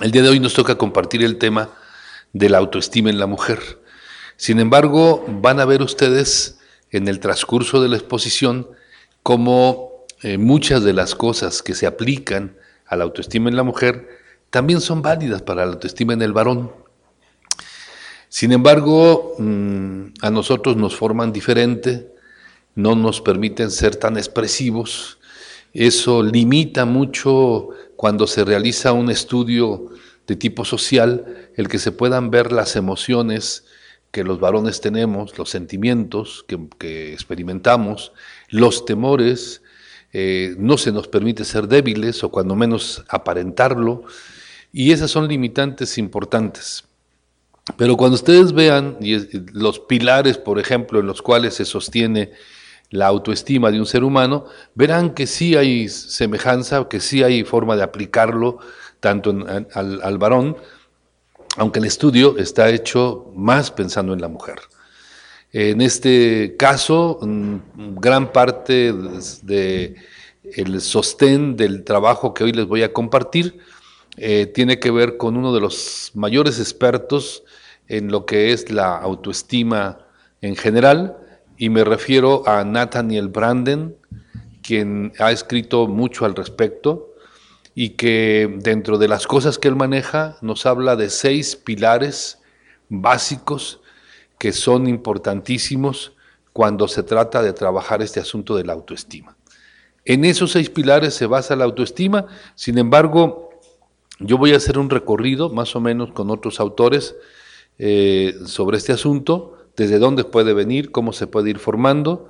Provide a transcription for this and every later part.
El día de hoy nos toca compartir el tema de la autoestima en la mujer. Sin embargo, van a ver ustedes en el transcurso de la exposición cómo eh, muchas de las cosas que se aplican a la autoestima en la mujer también son válidas para la autoestima en el varón. Sin embargo, mm, a nosotros nos forman diferente, no nos permiten ser tan expresivos. Eso limita mucho cuando se realiza un estudio de tipo social, el que se puedan ver las emociones que los varones tenemos, los sentimientos que, experimentamos, los temores, eh, no se nos permite ser débiles o cuando menos aparentarlo, y esas son limitantes importantes. Pero cuando ustedes vean los pilares, por ejemplo, en los cuales se sostiene la autoestima de un ser humano, verán que sí hay semejanza, que sí hay forma de aplicarlo tanto al, varón, aunque el estudio está hecho más pensando en la mujer. En este caso, gran parte del el sostén del trabajo que hoy les voy a compartir eh, tiene que ver con uno de los mayores expertos en lo que es la autoestima en general, y me refiero a Nathaniel Branden, quien ha escrito mucho al respecto y que dentro de las cosas que él maneja nos habla de seis pilares básicos que son importantísimos cuando se trata de trabajar este asunto de la autoestima. En esos seis pilares se basa la autoestima, sin embargo, yo voy a hacer un recorrido más o menos con otros autores eh, sobre este asunto, desde dónde puede venir, cómo se puede ir formando,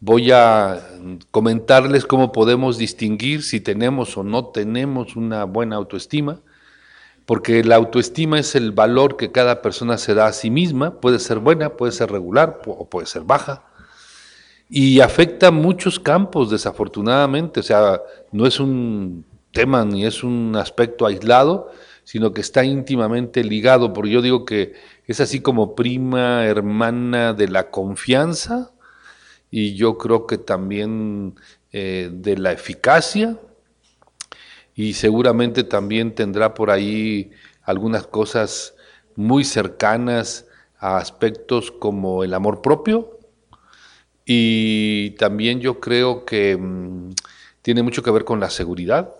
Voy a comentarles cómo podemos distinguir si tenemos o no tenemos una buena autoestima, porque la autoestima es el valor que cada persona se da a sí misma, puede ser buena, puede ser regular o puede ser baja, y afecta muchos campos desafortunadamente, o sea, no es un tema ni es un aspecto aislado, sino que está íntimamente ligado, porque yo digo que es así como prima hermana de la confianza, y yo creo que también eh, de la eficacia y seguramente también tendrá por ahí algunas cosas muy cercanas a aspectos como el amor propio y también yo creo que mm, tiene mucho que ver con la seguridad,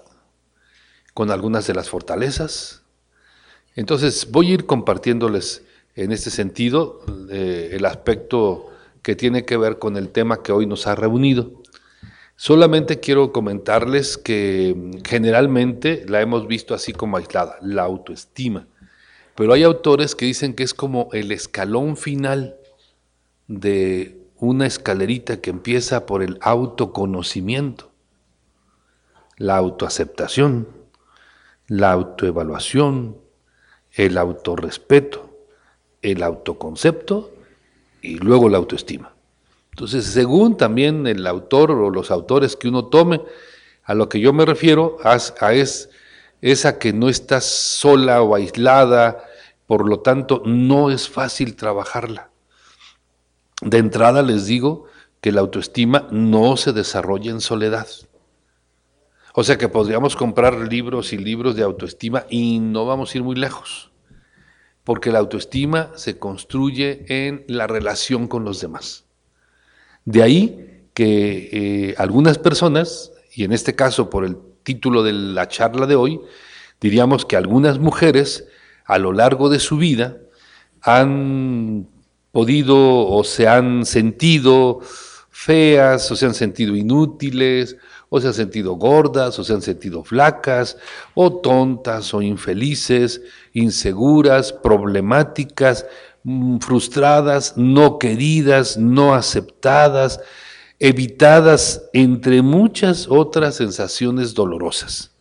con algunas de las fortalezas. Entonces voy a ir compartiéndoles en este sentido eh, el aspecto que tiene que ver con el tema que hoy nos ha reunido. Solamente quiero comentarles que mm, generalmente la hemos visto así como aislada, la autoestima. Pero hay autores que dicen que es como el escalón final de una escalerita que empieza por el autoconocimiento, la autoaceptación, la autoevaluación, el autorrespeto, el autoconcepto y luego la autoestima. Entonces, según también el autor o los autores que uno tome, a lo que yo me refiero a, es esa que no está sola o aislada, por lo tanto no es fácil trabajarla. De entrada les digo que la autoestima no se desarrolla en soledad. O sea que podríamos comprar libros y libros de autoestima y no vamos a ir muy lejos porque la autoestima se construye en la relación con los demás. De ahí que eh, algunas personas, y en este caso por el título de la charla de hoy, diríamos que algunas mujeres a lo largo de su vida han podido o se han sentido feas o se han sentido inútiles o se han sentido gordas, o se han sentido flacas, o tontas, o infelices, inseguras, problemáticas, mm, frustradas, no queridas, no aceptadas, evitadas, entre muchas otras sensaciones dolorosas.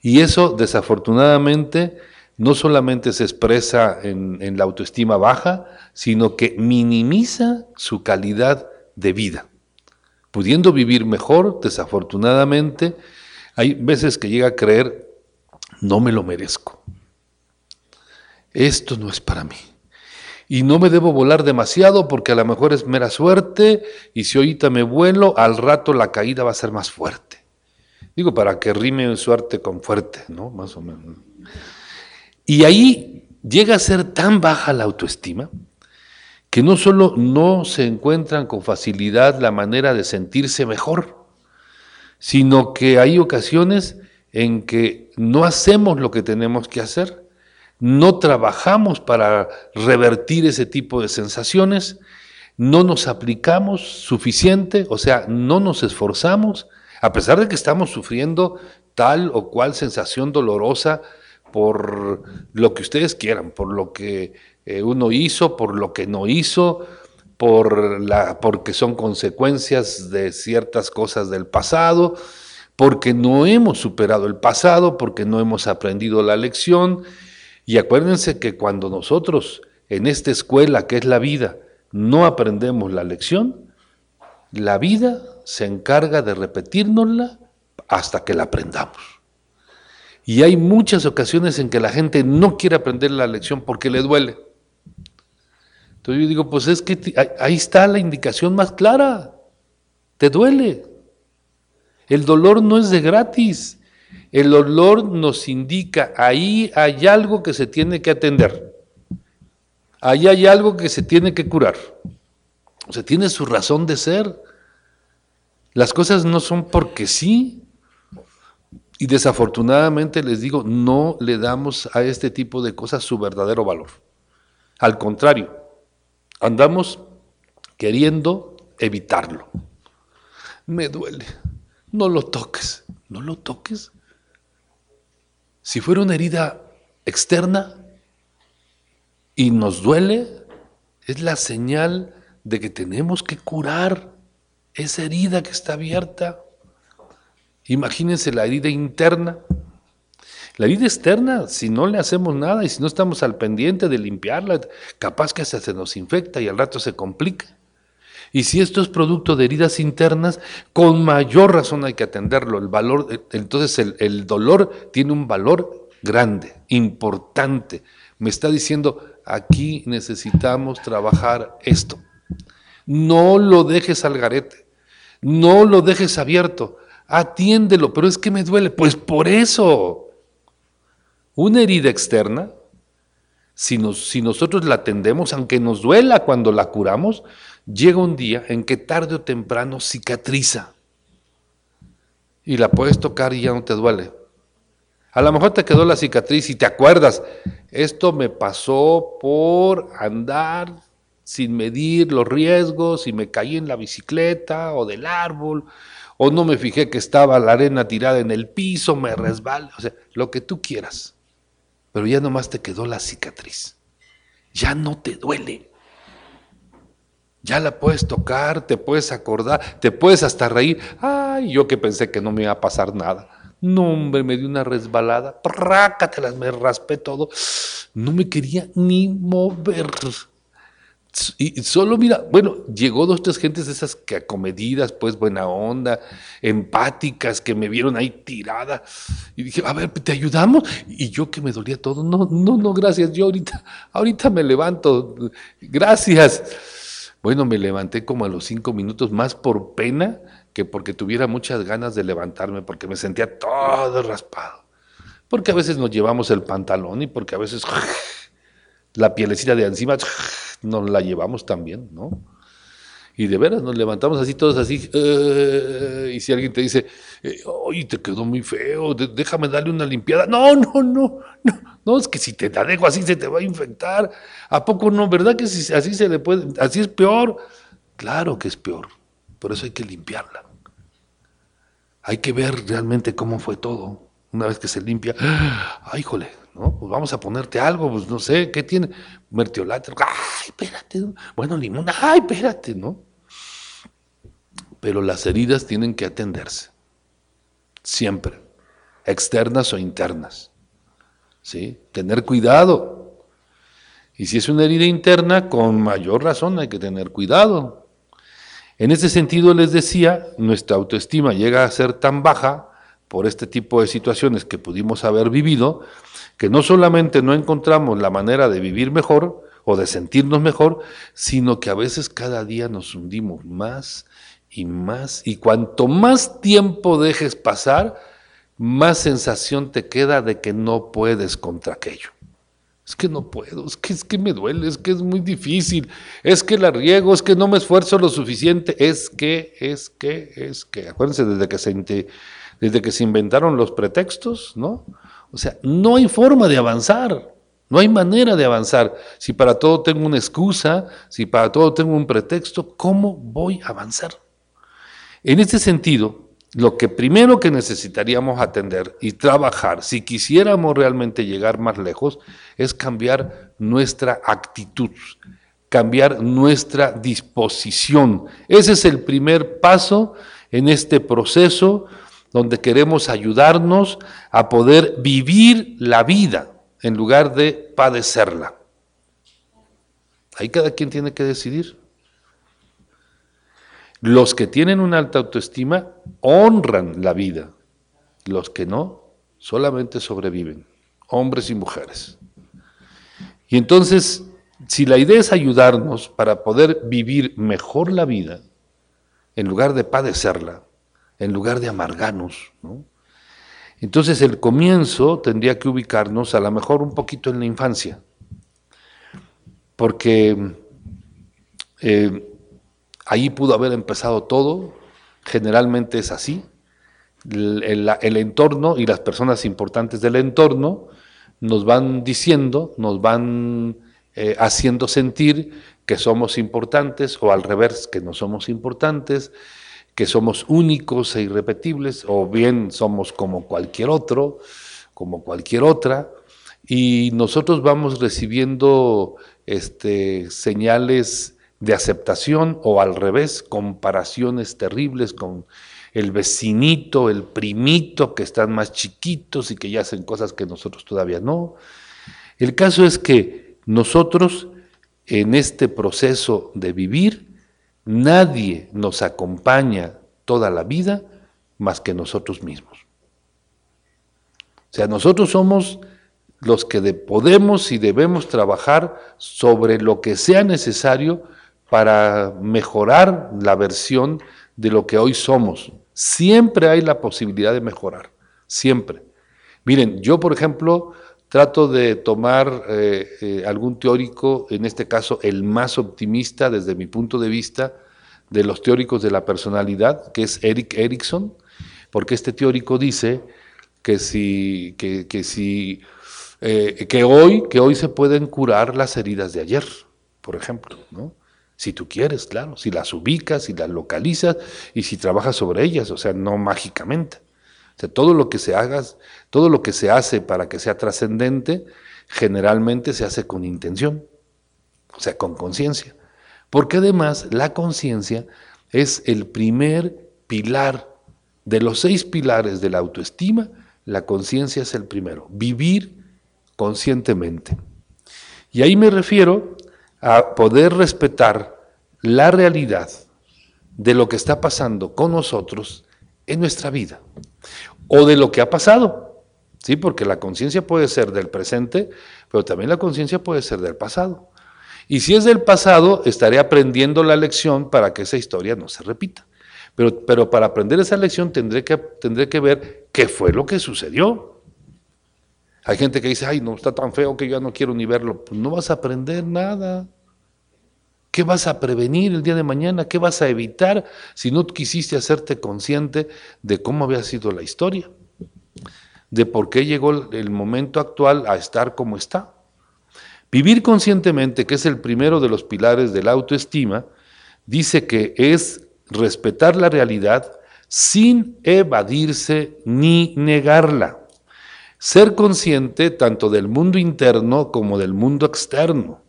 Y eso, desafortunadamente, no solamente se expresa en, en la autoestima baja, sino que minimiza su calidad de vida pudiendo vivir mejor, desafortunadamente, hay veces que llega a creer, no me lo merezco. Esto no es para mí. Y no me debo volar demasiado porque a lo mejor es mera suerte y si ahorita me vuelo, al rato la caída va a ser más fuerte. Digo, para que rime suerte con fuerte, ¿no? Más o menos. Y ahí llega a ser tan baja la autoestima que no solo no se encuentran con facilidad la manera de sentirse mejor, sino que hay ocasiones en que no hacemos lo que tenemos que hacer, no trabajamos para revertir ese tipo de sensaciones, no nos aplicamos suficiente, o sea, no nos esforzamos, a pesar de que estamos sufriendo tal o cual sensación dolorosa por lo que ustedes quieran, por lo que eh, uno hizo, por lo que no hizo, por la, porque son consecuencias de ciertas cosas del pasado, porque no hemos superado el pasado, porque no hemos aprendido la lección. Y acuérdense que cuando nosotros en esta escuela que es la vida no aprendemos la lección, la vida se encarga de repetírnosla hasta que la aprendamos. Y hay muchas ocasiones en que la gente no quiere aprender la lección porque le duele. Entonces yo digo, pues es que ahí está la indicación más clara. Te duele. El dolor no es de gratis. El dolor nos indica, ahí hay algo que se tiene que atender. Ahí hay algo que se tiene que curar. O sea, tiene su razón de ser. Las cosas no son porque sí. Y desafortunadamente les digo, no le damos a este tipo de cosas su verdadero valor. Al contrario, Andamos queriendo evitarlo. Me duele. No lo toques. No lo toques. Si fuera una herida externa y nos duele, es la señal de que tenemos que curar esa herida que está abierta. Imagínense la herida interna. La vida externa, si no le hacemos nada y si no estamos al pendiente de limpiarla, capaz que se nos infecta y al rato se complica. Y si esto es producto de heridas internas, con mayor razón hay que atenderlo. El valor, entonces el, el dolor tiene un valor grande, importante. Me está diciendo, aquí necesitamos trabajar esto. No lo dejes al garete, no lo dejes abierto, atiéndelo, pero es que me duele. Pues por eso, una herida externa, si, si nosotros la atendemos, aunque nos duela cuando la curamos, llega un día en que tarde o temprano cicatriza. Y la puedes tocar y ya no te duele. A lo mejor te quedó la cicatriz y te acuerdas, esto me pasó por andar sin medir los riesgos y me caí en la bicicleta o del árbol, o no me fijé que estaba la arena tirada en el piso, me resbalé, o sea, lo que tú quieras pero ya nomás te quedó la cicatriz. Ya no te duele. Ya la puedes tocar, te puedes acordar, te puedes hasta reír. Ay, yo que pensé que no me iba a pasar nada. No, hombre, me dio una resbalada. Prácatelas, me raspé todo. No me quería ni mover. Y solo mira, bueno, llegó dos, tres gentes de esas que acomedidas, pues buena onda, empáticas, que me vieron ahí tirada. Y dije, a ver, ¿te ayudamos? Y yo que me dolía todo, no, no, no, gracias, yo ahorita, ahorita me levanto, gracias. Bueno, me levanté como a los cinco minutos, más por pena que porque tuviera muchas ganas de levantarme, porque me sentía todo raspado. Porque a veces nos llevamos el pantalón y porque a veces la pielecita de encima nos la llevamos también, ¿no? Y de veras nos levantamos así, todos así, eh, y si alguien te dice, oye, te quedó muy feo, déjame darle una limpiada. No, no, no, no, no, es que si te la dejo así se te va a infectar. ¿A poco no? ¿Verdad que si, así se le puede, así es peor? Claro que es peor, por eso hay que limpiarla. Hay que ver realmente cómo fue todo. Una vez que se limpia, ¡ay, jole! Pues vamos a ponerte algo, pues no sé, ¿qué tiene? Mertiolate, ay, espérate, bueno, limón, ay, espérate, ¿no? Pero las heridas tienen que atenderse, siempre, externas o internas, ¿sí? Tener cuidado. Y si es una herida interna, con mayor razón hay que tener cuidado. En ese sentido les decía, nuestra autoestima llega a ser tan baja por este tipo de situaciones que pudimos haber vivido, que no solamente no encontramos la manera de vivir mejor o de sentirnos mejor, sino que a veces cada día nos hundimos más y más, y cuanto más tiempo dejes pasar, más sensación te queda de que no puedes contra aquello. es que no puedo, es que, es que me duele, es que es muy difícil, es que la riego, es que no me esfuerzo lo suficiente, es que, es que, es que. Acuérdense, desde que se, desde que se inventaron los pretextos, ¿no? O sea, no hay forma de avanzar, no hay manera de avanzar. Si para todo tengo una excusa, si para todo tengo un pretexto, ¿cómo voy a avanzar? En este sentido, lo que primero que necesitaríamos atender y trabajar, si quisiéramos realmente llegar más lejos, es cambiar nuestra actitud, cambiar nuestra disposición. Ese es el primer paso en este proceso donde queremos ayudarnos a poder vivir la vida en lugar de padecerla. Ahí cada quien tiene que decidir. Los que tienen una alta autoestima honran la vida. Los que no, solamente sobreviven, hombres y mujeres. Y entonces, si la idea es ayudarnos para poder vivir mejor la vida, en lugar de padecerla, en lugar de amargarnos, entonces el comienzo tendría que ubicarnos a lo mejor un poquito en la infancia, porque eh, Ahí pudo haber empezado todo, generalmente es así. El, entorno y las personas importantes del entorno nos van diciendo, nos van eh, haciendo sentir que somos importantes o al revés, que no somos importantes, que somos únicos e irrepetibles, o bien somos como cualquier otro, como cualquier otra, y nosotros vamos recibiendo este, señales de aceptación o al revés, comparaciones terribles con el vecinito, el primito, que están más chiquitos y que ya hacen cosas que nosotros todavía no. El caso es que nosotros en este proceso de vivir, nadie nos acompaña toda la vida más que nosotros mismos. O sea, nosotros somos los que podemos y debemos trabajar sobre lo que sea necesario para mejorar la versión de lo que hoy somos. Siempre hay la posibilidad de mejorar, siempre. Miren, yo por ejemplo trato de tomar eh, eh, algún teórico, en este caso el más optimista desde mi punto de vista de los teóricos de la personalidad, que es Eric Erickson, porque este teórico dice que si, que, si eh, que hoy, que hoy se pueden curar las heridas de ayer, por ejemplo, ¿no? Si tú quieres, claro, si las ubicas, si las localizas y si trabajas sobre ellas, o sea, no mágicamente. O sea, todo lo que se haga, todo lo que se hace para que sea trascendente, generalmente se hace con intención, o sea, con conciencia. Porque además la conciencia es el primer pilar de los seis pilares de la autoestima, la conciencia es el primero, vivir conscientemente. Y ahí me refiero a poder respetar la realidad de lo que está pasando con nosotros en nuestra vida o de lo que ha pasado. Sí, porque la conciencia puede ser del presente, pero también la conciencia puede ser del pasado. Y si es del pasado, estaré aprendiendo la lección para que esa historia no se repita. Pero, pero para aprender esa lección tendré que, tendré que ver qué fue lo que sucedió. Hay gente que dice, ay, no, está tan feo que yo ya no quiero ni verlo. Pues no vas a aprender nada. ¿Qué vas a prevenir el día de mañana? ¿Qué vas a evitar si no quisiste hacerte consciente de cómo había sido la historia? De por qué llegó el momento actual a estar como está. Vivir conscientemente, que es el primero de los pilares de la autoestima, dice que es respetar la realidad sin evadirse ni negarla. Ser consciente tanto del mundo interno como del mundo externo.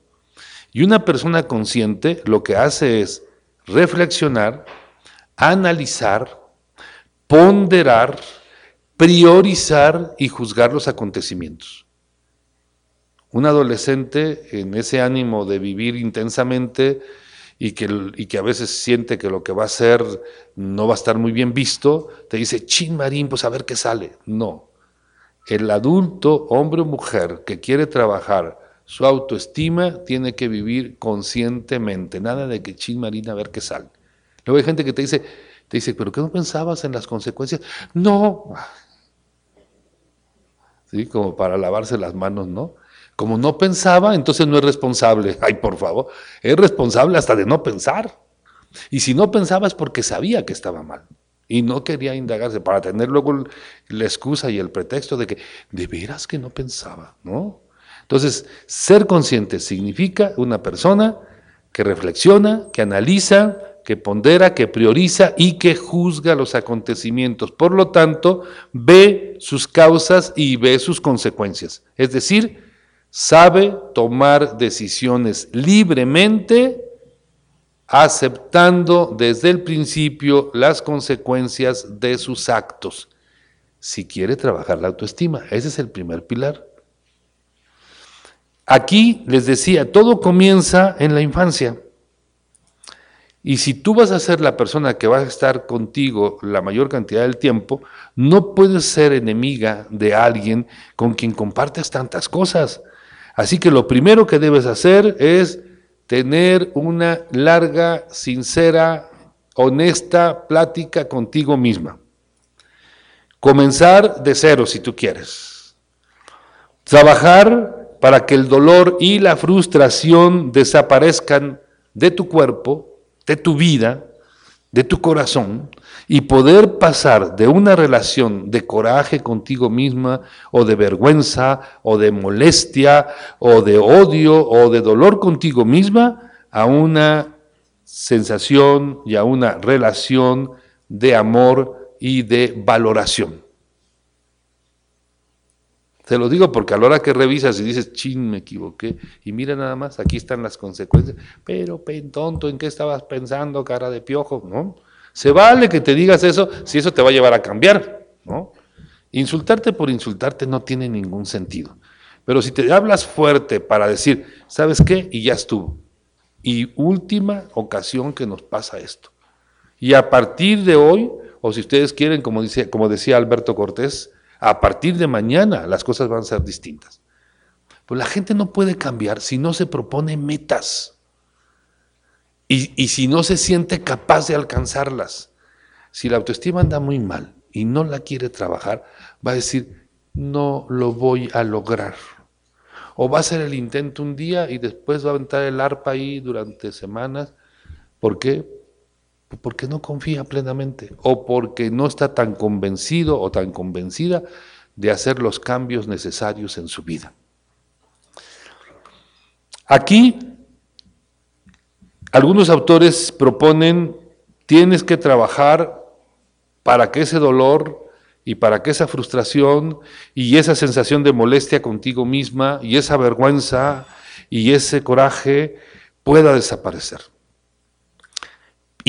Y una persona consciente lo que hace es reflexionar, analizar, ponderar, priorizar y juzgar los acontecimientos. Un adolescente en ese ánimo de vivir intensamente y que, y que a veces siente que lo que va a hacer no va a estar muy bien visto, te dice, chin marín, pues a ver qué sale. No, el adulto, hombre o mujer, que quiere trabajar su autoestima, tiene que vivir conscientemente, nada de que chin marina a ver qué sale. Luego hay gente que te dice, te dice, pero ¿qué no pensabas en las consecuencias? No. Sí, como para lavarse las manos, ¿no? Como no pensaba, entonces no es responsable. Ay, por favor, es responsable hasta de no pensar. Y si no pensaba es porque sabía que estaba mal y no quería indagarse para tener luego la excusa y el pretexto de que de veras que no pensaba, ¿no? Entonces, ser consciente significa una persona que reflexiona, que analiza, que pondera, que prioriza y que juzga los acontecimientos. Por lo tanto, ve sus causas y ve sus consecuencias. Es decir, sabe tomar decisiones libremente aceptando desde el principio las consecuencias de sus actos, si quiere trabajar la autoestima. Ese es el primer pilar. Aquí les decía, todo comienza en la infancia. Y si tú vas a ser la persona que va a estar contigo la mayor cantidad del tiempo, no puedes ser enemiga de alguien con quien compartes tantas cosas. Así que lo primero que debes hacer es tener una larga, sincera, honesta plática contigo misma. Comenzar de cero si tú quieres. Trabajar para que el dolor y la frustración desaparezcan de tu cuerpo, de tu vida, de tu corazón y poder pasar de una relación de coraje contigo misma o de vergüenza o de molestia o de odio o de dolor contigo misma a una sensación y a una relación de amor y de valoración. Te lo digo porque a la hora que revisas y dices, chin, me equivoqué, y mira nada más, aquí están las consecuencias, pero pen tonto, ¿en qué estabas pensando, cara de piojo? ¿No? Se vale que te digas eso si eso te va a llevar a cambiar, ¿no? Insultarte por insultarte no tiene ningún sentido. Pero si te hablas fuerte para decir, ¿sabes qué? Y ya estuvo. Y última ocasión que nos pasa esto. Y a partir de hoy, o si ustedes quieren, como, como decía Alberto Cortés, a partir de mañana las cosas van a ser distintas. Pues la gente no puede cambiar si no se propone metas y, y si no se siente capaz de alcanzarlas. Si la autoestima anda muy mal y no la quiere trabajar, va a decir, no lo voy a lograr. O va a hacer el intento un día y después va a aventar el arpa ahí durante semanas. ¿Por qué? Porque no confía plenamente o porque no está tan convencido o tan convencida de hacer los cambios necesarios en su vida. Aquí algunos autores proponen, tienes que trabajar para que ese dolor y para que esa frustración y esa sensación de molestia contigo misma y esa vergüenza y ese coraje pueda desaparecer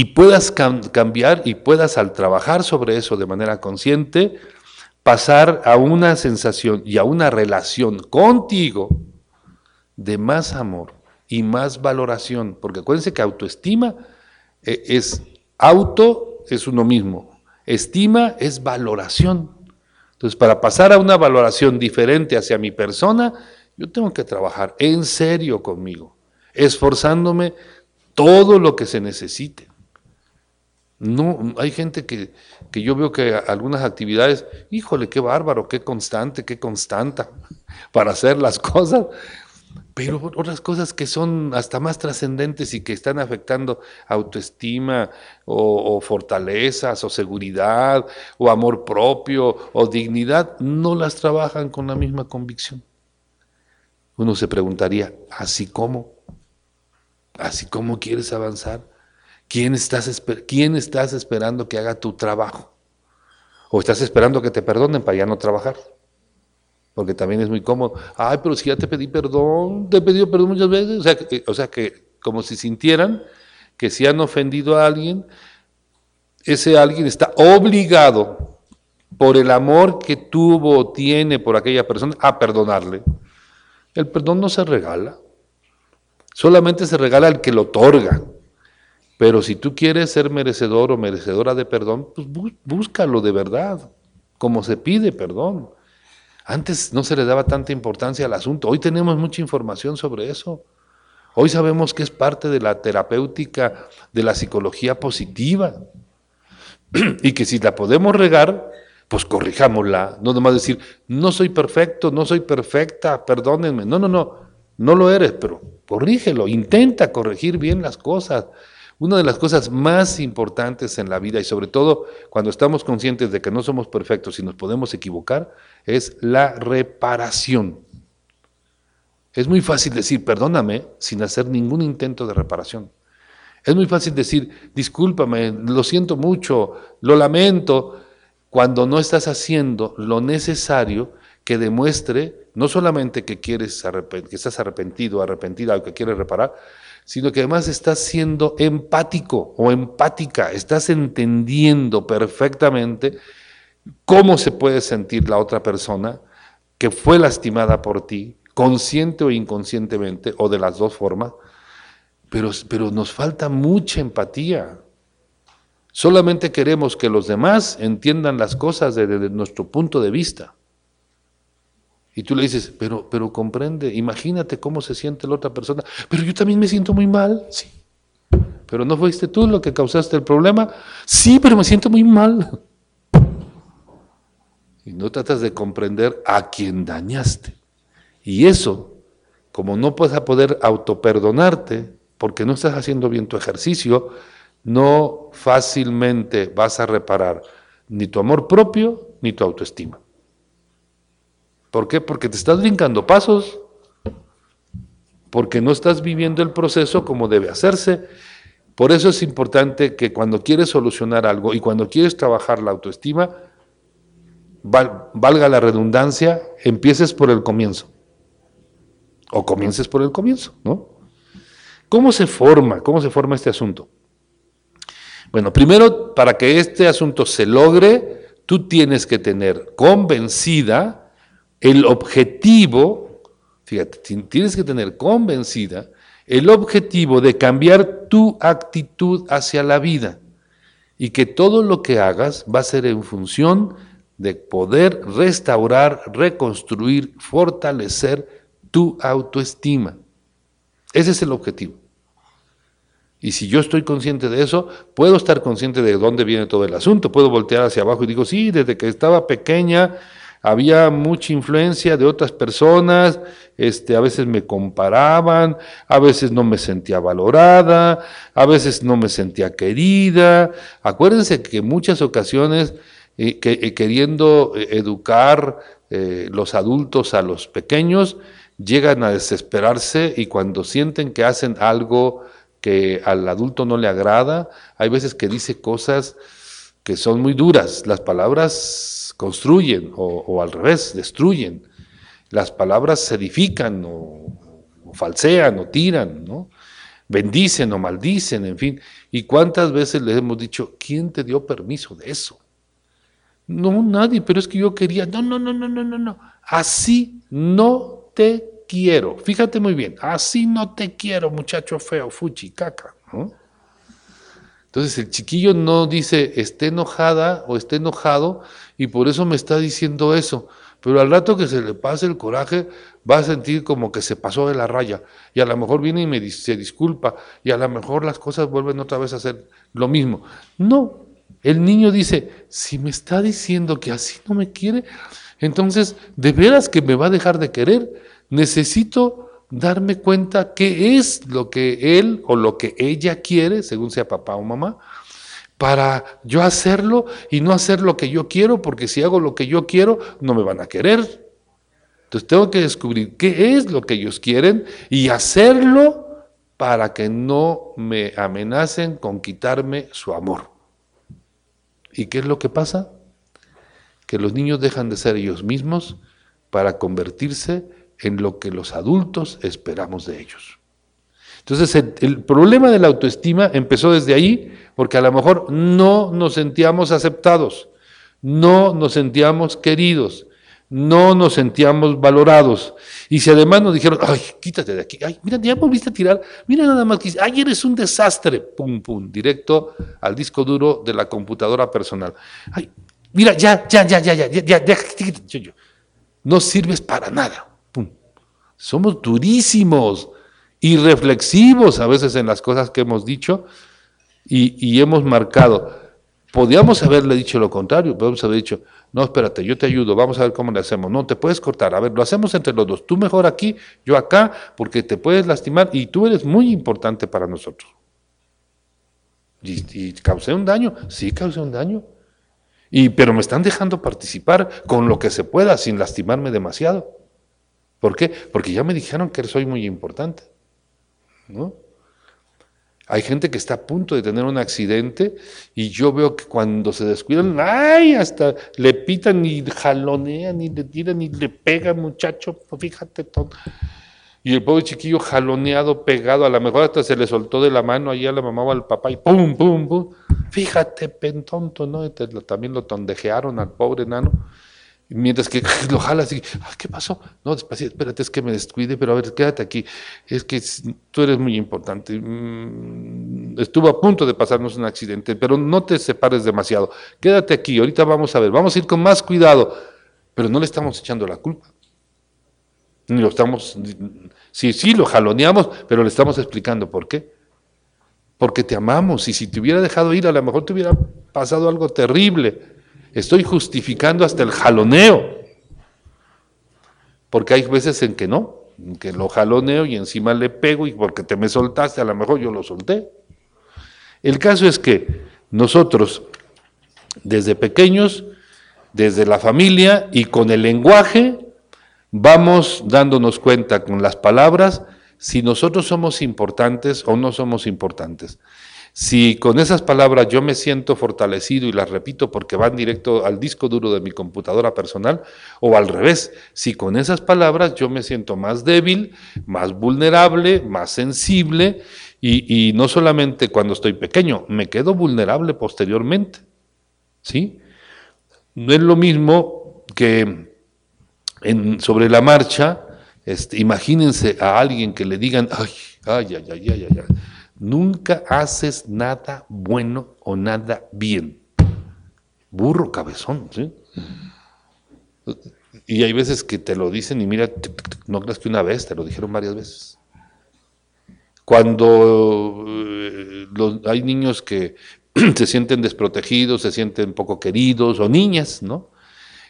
y puedas cambiar y puedas al trabajar sobre eso de manera consciente, pasar a una sensación y a una relación contigo de más amor y más valoración, porque acuérdense que autoestima eh, es auto, es uno mismo, estima es valoración. Entonces, para pasar a una valoración diferente hacia mi persona, yo tengo que trabajar en serio conmigo, esforzándome todo lo que se necesite. No, hay gente que, yo veo que algunas actividades, híjole, qué bárbaro, qué constante, qué constanta para hacer las cosas, pero otras cosas que son hasta más trascendentes y que están afectando autoestima o, o, fortalezas o seguridad o amor propio o dignidad, no las trabajan con la misma convicción. Uno se preguntaría, ¿así cómo? ¿Así cómo quieres avanzar? ¿Quién estás, ¿Quién estás esperando que haga tu trabajo? ¿O estás esperando que te perdonen para ya no trabajar? Porque también es muy cómodo. Ay, pero si ya te pedí perdón, te he pedido perdón muchas veces. O sea, que, o sea que como si sintieran que si han ofendido a alguien, ese alguien está obligado por el amor que tuvo o tiene por aquella persona a perdonarle. El perdón no se regala, solamente se regala al que lo otorga. Pero si tú quieres ser merecedor o merecedora de perdón, pues búscalo de verdad, como se pide perdón. Antes no se le daba tanta importancia al asunto, hoy tenemos mucha información sobre eso. Hoy sabemos que es parte de la terapéutica de la psicología positiva y que si la podemos regar, pues corrijámosla. No nomás decir, no soy perfecto, no soy perfecta, perdónenme. No, no, no, no lo eres, pero corrígelo, intenta corregir bien las cosas. Una de las cosas más importantes en la vida y sobre todo cuando estamos conscientes de que no somos perfectos y nos podemos equivocar es la reparación. Es muy fácil decir perdóname sin hacer ningún intento de reparación. Es muy fácil decir discúlpame, lo siento mucho, lo lamento, cuando no estás haciendo lo necesario que demuestre no solamente que quieres que estás arrepentido, arrepentida o que quieres reparar, sino que además estás siendo empático o empática, estás entendiendo perfectamente cómo se puede sentir la otra persona que fue lastimada por ti, consciente o inconscientemente, o de las dos formas, pero, pero nos falta mucha empatía. Solamente queremos que los demás entiendan las cosas desde nuestro punto de vista. Y tú le dices, pero, pero comprende, imagínate cómo se siente la otra persona. Pero yo también me siento muy mal. Sí. Pero no fuiste tú lo que causaste el problema. Sí, pero me siento muy mal. Y no tratas de comprender a quien dañaste. Y eso, como no puedes a poder autoperdonarte, porque no estás haciendo bien tu ejercicio, no fácilmente vas a reparar ni tu amor propio ni tu autoestima. ¿Por qué? Porque te estás brincando pasos, porque no estás viviendo el proceso como debe hacerse. Por eso es importante que cuando quieres solucionar algo y cuando quieres trabajar la autoestima, valga la redundancia, empieces por el comienzo. O comiences por el comienzo, ¿no? ¿Cómo se forma? ¿Cómo se forma este asunto? Bueno, primero, para que este asunto se logre, tú tienes que tener convencida el objetivo, fíjate, tienes que tener convencida el objetivo de cambiar tu actitud hacia la vida y que todo lo que hagas va a ser en función de poder restaurar, reconstruir, fortalecer tu autoestima. Ese es el objetivo. Y si yo estoy consciente de eso, puedo estar consciente de dónde viene todo el asunto. Puedo voltear hacia abajo y digo, sí, desde que estaba pequeña había mucha influencia de otras personas, este, a veces me comparaban, a veces no me sentía valorada, a veces no me sentía querida. Acuérdense que en muchas ocasiones, eh, eh, queriendo eh, educar los adultos a los pequeños, llegan a desesperarse y cuando sienten que hacen algo que al adulto no le agrada, hay veces que dice cosas que son muy duras. Las palabras construyen o, al revés, destruyen. Las palabras se edifican o, falsean o tiran, ¿no? bendicen o maldicen, en fin. ¿Y cuántas veces les hemos dicho, ¿quién te dio permiso de eso? No, nadie, pero es que yo quería, no, no, no, no, no, no, no, así no te quiero. Fíjate muy bien, así no te quiero, muchacho feo, fuchi, caca. Entonces el chiquillo no dice esté enojada o esté enojado y por eso me está diciendo eso. Pero al rato que se le pase el coraje, va a sentir como que se pasó de la raya. Y a lo mejor viene y se disculpa. Y a lo mejor las cosas vuelven otra vez a ser lo mismo. No, el niño dice, si me está diciendo que así no me quiere, entonces de veras que me va a dejar de querer. Necesito darme cuenta qué es lo que él o lo que ella quiere, según sea papá o mamá, para yo hacerlo y no hacer lo que yo quiero, porque si hago lo que yo quiero, no me van a querer. Entonces tengo que descubrir qué es lo que ellos quieren y hacerlo para que no me amenacen con quitarme su amor. ¿Y qué es lo que pasa? Que los niños dejan de ser ellos mismos para convertirse en lo que los adultos esperamos de ellos. Entonces, el, problema de la autoestima empezó desde ahí, porque a lo mejor no nos sentíamos aceptados, no nos sentíamos queridos, no nos sentíamos valorados. Y si además nos dijeron, ay, quítate de aquí, ay, mira, ya volviste a tirar, mira nada más que ay, eres un desastre, pum, pum, directo al disco duro de la computadora personal. Ay, mira, ya, ya, ya, ya, ya, ya, ya, ya, no sirves para nada. Somos durísimos y reflexivos a veces en las cosas que hemos dicho y, hemos marcado. Podíamos haberle dicho lo contrario, podemos haber dicho, no, espérate, yo te ayudo, vamos a ver cómo le hacemos. No, te puedes cortar, a ver, lo hacemos entre los dos. Tú mejor aquí, yo acá, porque te puedes lastimar y tú eres muy importante para nosotros. ¿Y, causé un daño? Sí, causé un daño. Y, pero me están dejando participar con lo que se pueda, sin lastimarme demasiado. ¿Por qué? Porque ya me dijeron que soy muy importante. ¿no? Hay gente que está a punto de tener un accidente y yo veo que cuando se descuidan, ¡ay! Hasta le pitan y jalonean y le tiran y le pegan, muchacho, fíjate todo. Y el pobre chiquillo jaloneado, pegado, a lo mejor hasta se le soltó de la mano ahí a la mamá o al papá y ¡pum, pum, pum! Fíjate, pentonto, ¿no? también lo tondejearon al pobre nano. Mientras que lo jalas y, ¿qué pasó? No, despacio, espérate, es que me descuide, pero a ver, quédate aquí. Es que tú eres muy importante. Mm, estuvo a punto de pasarnos un accidente, pero no te separes demasiado. Quédate aquí, ahorita vamos a ver, vamos a ir con más cuidado. Pero no le estamos echando la culpa. Ni lo estamos, sí, sí, lo jaloneamos, pero le estamos explicando por qué. Porque te amamos y si te hubiera dejado ir, a lo mejor te hubiera pasado algo terrible. Estoy justificando hasta el jaloneo. Porque hay veces en que no, en que lo jaloneo y encima le pego y porque te me soltaste, a lo mejor yo lo solté. El caso es que nosotros, desde pequeños, desde la familia y con el lenguaje, vamos dándonos cuenta con las palabras si nosotros somos importantes o no somos importantes. Si con esas palabras yo me siento fortalecido y las repito porque van directo al disco duro de mi computadora personal, o al revés, si con esas palabras yo me siento más débil, más vulnerable, más sensible, y, no solamente cuando estoy pequeño, me quedo vulnerable posteriormente. ¿Sí? No es lo mismo que sobre la marcha, este, imagínense a alguien que le digan, ay, ay, ay, ay, ay, ay Nunca haces nada bueno o nada bien. Burro cabezón, ¿sí? Y hay veces que te lo dicen y mira, no creas que una vez, te lo dijeron varias veces. Cuando eh, hay niños que se sienten desprotegidos, se sienten poco queridos, o niñas, ¿no?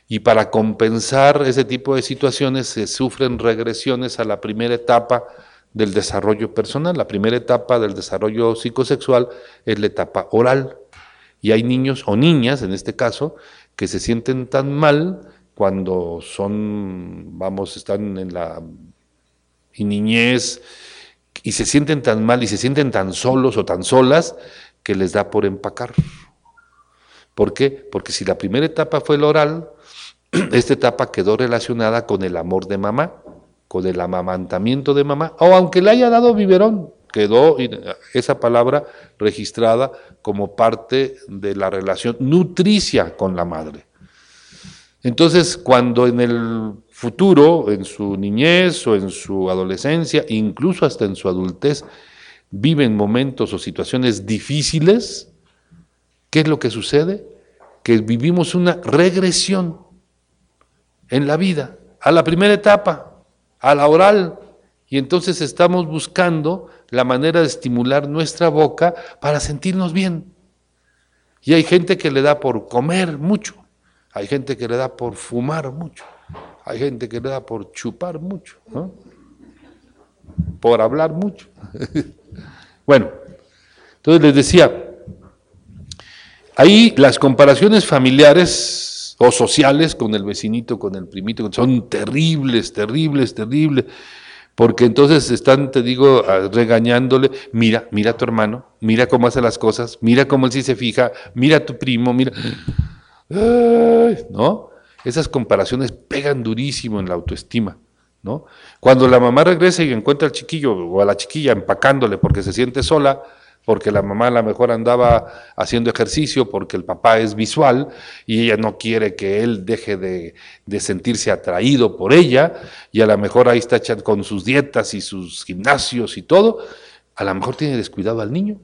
Y para compensar ese tipo de situaciones se sufren regresiones a la primera etapa del desarrollo personal. La primera etapa del desarrollo psicosexual es la etapa oral. Y hay niños o niñas, en este caso, que se sienten tan mal cuando son, vamos, están en la niñez y se sienten tan mal y se sienten tan solos o tan solas que les da por empacar. ¿Por qué? Porque si la primera etapa fue el oral, esta etapa quedó relacionada con el amor de mamá con el amamantamiento de mamá, o aunque le haya dado biberón, quedó esa palabra registrada como parte de la relación nutricia con la madre. Entonces, cuando en el futuro, en su niñez o en su adolescencia, incluso hasta en su adultez, viven momentos o situaciones difíciles, ¿qué es lo que sucede? Que vivimos una regresión en la vida, a la primera etapa, a la oral. Y entonces estamos buscando la manera de estimular nuestra boca para sentirnos bien. Y hay gente que le da por comer mucho, hay gente que le da por fumar mucho, hay gente que le da por chupar mucho, ¿no? por hablar mucho. bueno, entonces les decía, ahí las comparaciones familiares o sociales con el vecinito, con el primito, son terribles, terribles, terribles, porque entonces están, te digo, regañándole, mira, mira a tu hermano, mira cómo hace las cosas, mira cómo él sí se fija, mira a tu primo, mira, ¿no? Esas comparaciones pegan durísimo en la autoestima. ¿No? Cuando la mamá regresa y encuentra al chiquillo o a la chiquilla empacándole porque se siente sola, porque la mamá a lo mejor andaba haciendo ejercicio porque el papá es visual y ella no quiere que él deje de, sentirse atraído por ella y a lo mejor ahí está con sus dietas y sus gimnasios y todo, a lo mejor tiene descuidado al niño.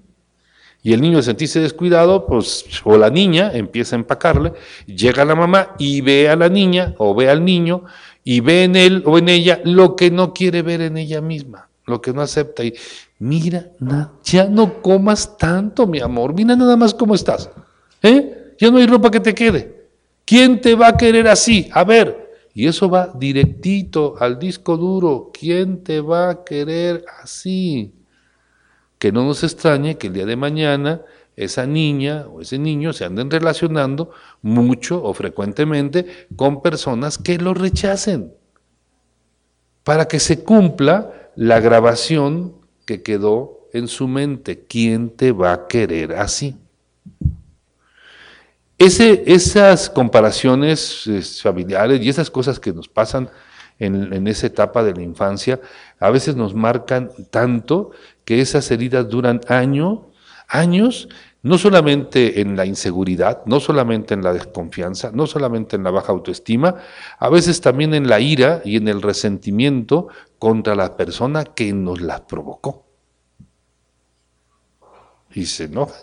Y el niño de sentirse descuidado, pues, o la niña empieza a empacarle, llega la mamá y ve a la niña o ve al niño y ve en él o en ella lo que no quiere ver en ella misma, lo que no acepta. Y Mira, ya no comas tanto, mi amor. Mira nada más cómo estás. ¿Eh? Ya no hay ropa que te quede. ¿Quién te va a querer así? A ver. Y eso va directito al disco duro. ¿Quién te va a querer así? Que no nos extrañe que el día de mañana esa niña o ese niño se anden relacionando mucho o frecuentemente con personas que lo rechacen, para que se cumpla la grabación que quedó en su mente. ¿Quién te va a querer así? Esas comparaciones familiares y esas cosas que nos pasan en, esa etapa de la infancia, a veces nos marcan tanto que esas heridas duran años no solamente en la inseguridad, no solamente en la desconfianza, no solamente en la baja autoestima, a veces también en la ira y en el resentimiento contra la persona que nos las provocó. Y se enoja.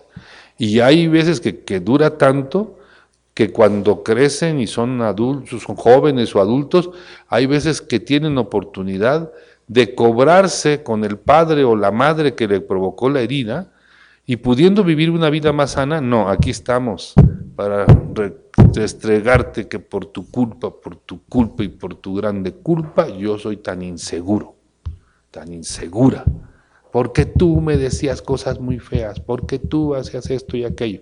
Y hay veces que, que dura tanto que cuando crecen y son adultos, son jóvenes o adultos, hay veces que tienen oportunidad de cobrarse con el padre o la madre que le provocó la herida, y pudiendo vivir una vida más sana, no, aquí estamos para restregarte que por tu culpa, por tu culpa y por tu grande culpa, yo soy tan inseguro, tan insegura. Porque tú me decías cosas muy feas, porque tú hacías esto y aquello.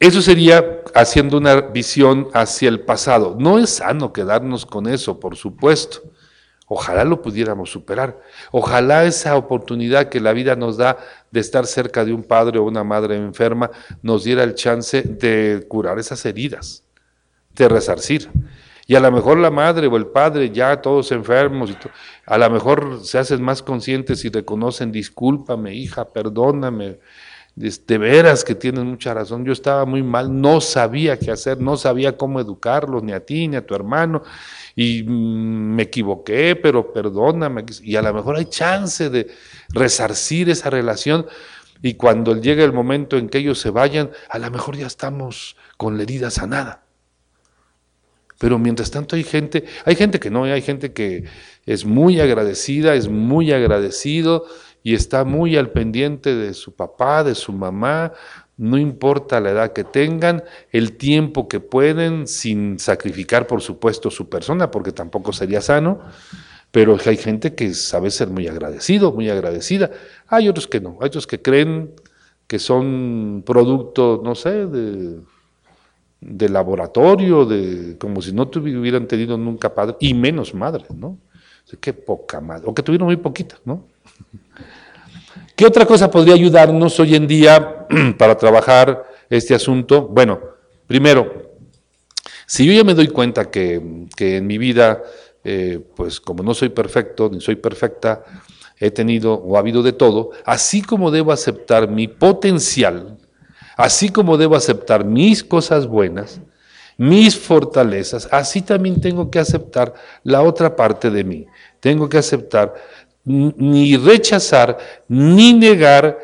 Eso sería haciendo una visión hacia el pasado. No es sano quedarnos con eso, por supuesto. Ojalá lo pudiéramos superar. Ojalá esa oportunidad que la vida nos da de estar cerca de un padre o una madre enferma nos diera el chance de curar esas heridas, de resarcir. Y a lo mejor la madre o el padre, ya todos enfermos, y a lo mejor se hacen más conscientes y reconocen, discúlpame hija, perdóname, de veras que tienes mucha razón, yo estaba muy mal, no sabía qué hacer, no sabía cómo educarlos, ni a ti, ni a tu hermano, y mm, me equivoqué, pero perdóname, y a lo mejor hay chance de resarcir esa relación, y cuando llegue el momento en que ellos se vayan, a lo mejor ya estamos con la herida sanada. Pero mientras tanto hay gente, hay gente que no, hay gente que es muy agradecida, es muy agradecido y está muy al pendiente de su papá, de su mamá, no importa la edad que tengan, el tiempo que pueden, sin sacrificar, por supuesto, su persona, porque tampoco sería sano, pero hay gente que sabe ser muy agradecido, muy agradecida. Hay otros que no, hay otros que creen que son producto, no sé, de, laboratorio, de como si no hubieran tenido nunca padre, y menos madre, ¿no? qué poca madre, o que tuvieron muy poquita, ¿no? ¿Qué otra cosa podría ayudarnos hoy en día para trabajar este asunto? Bueno, primero, si yo ya me doy cuenta que, en mi vida, eh, pues como no soy perfecto, ni soy perfecta, he tenido o ha habido de todo, así como debo aceptar mi potencial, así como debo aceptar mis cosas buenas, mis fortalezas, así también tengo que aceptar la otra parte de mí. Tengo que aceptar ni rechazar, ni negar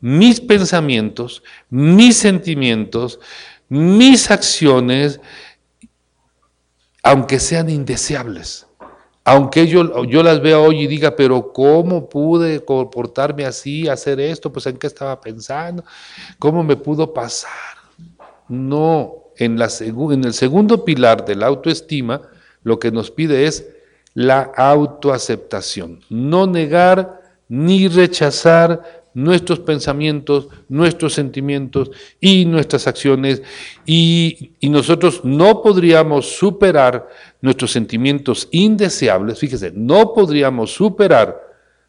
mis pensamientos, mis sentimientos, mis acciones, aunque sean indeseables. Aunque yo, yo las vea hoy y diga, pero ¿cómo pude comportarme así, hacer esto? Pues en qué estaba pensando, ¿cómo me pudo pasar? No, en, la, en el segundo pilar de la autoestima, lo que nos pide es la autoaceptación, no negar ni rechazar nuestros pensamientos, nuestros sentimientos y nuestras acciones. Y, nosotros no podríamos superar nuestros sentimientos indeseables, fíjese, no podríamos superar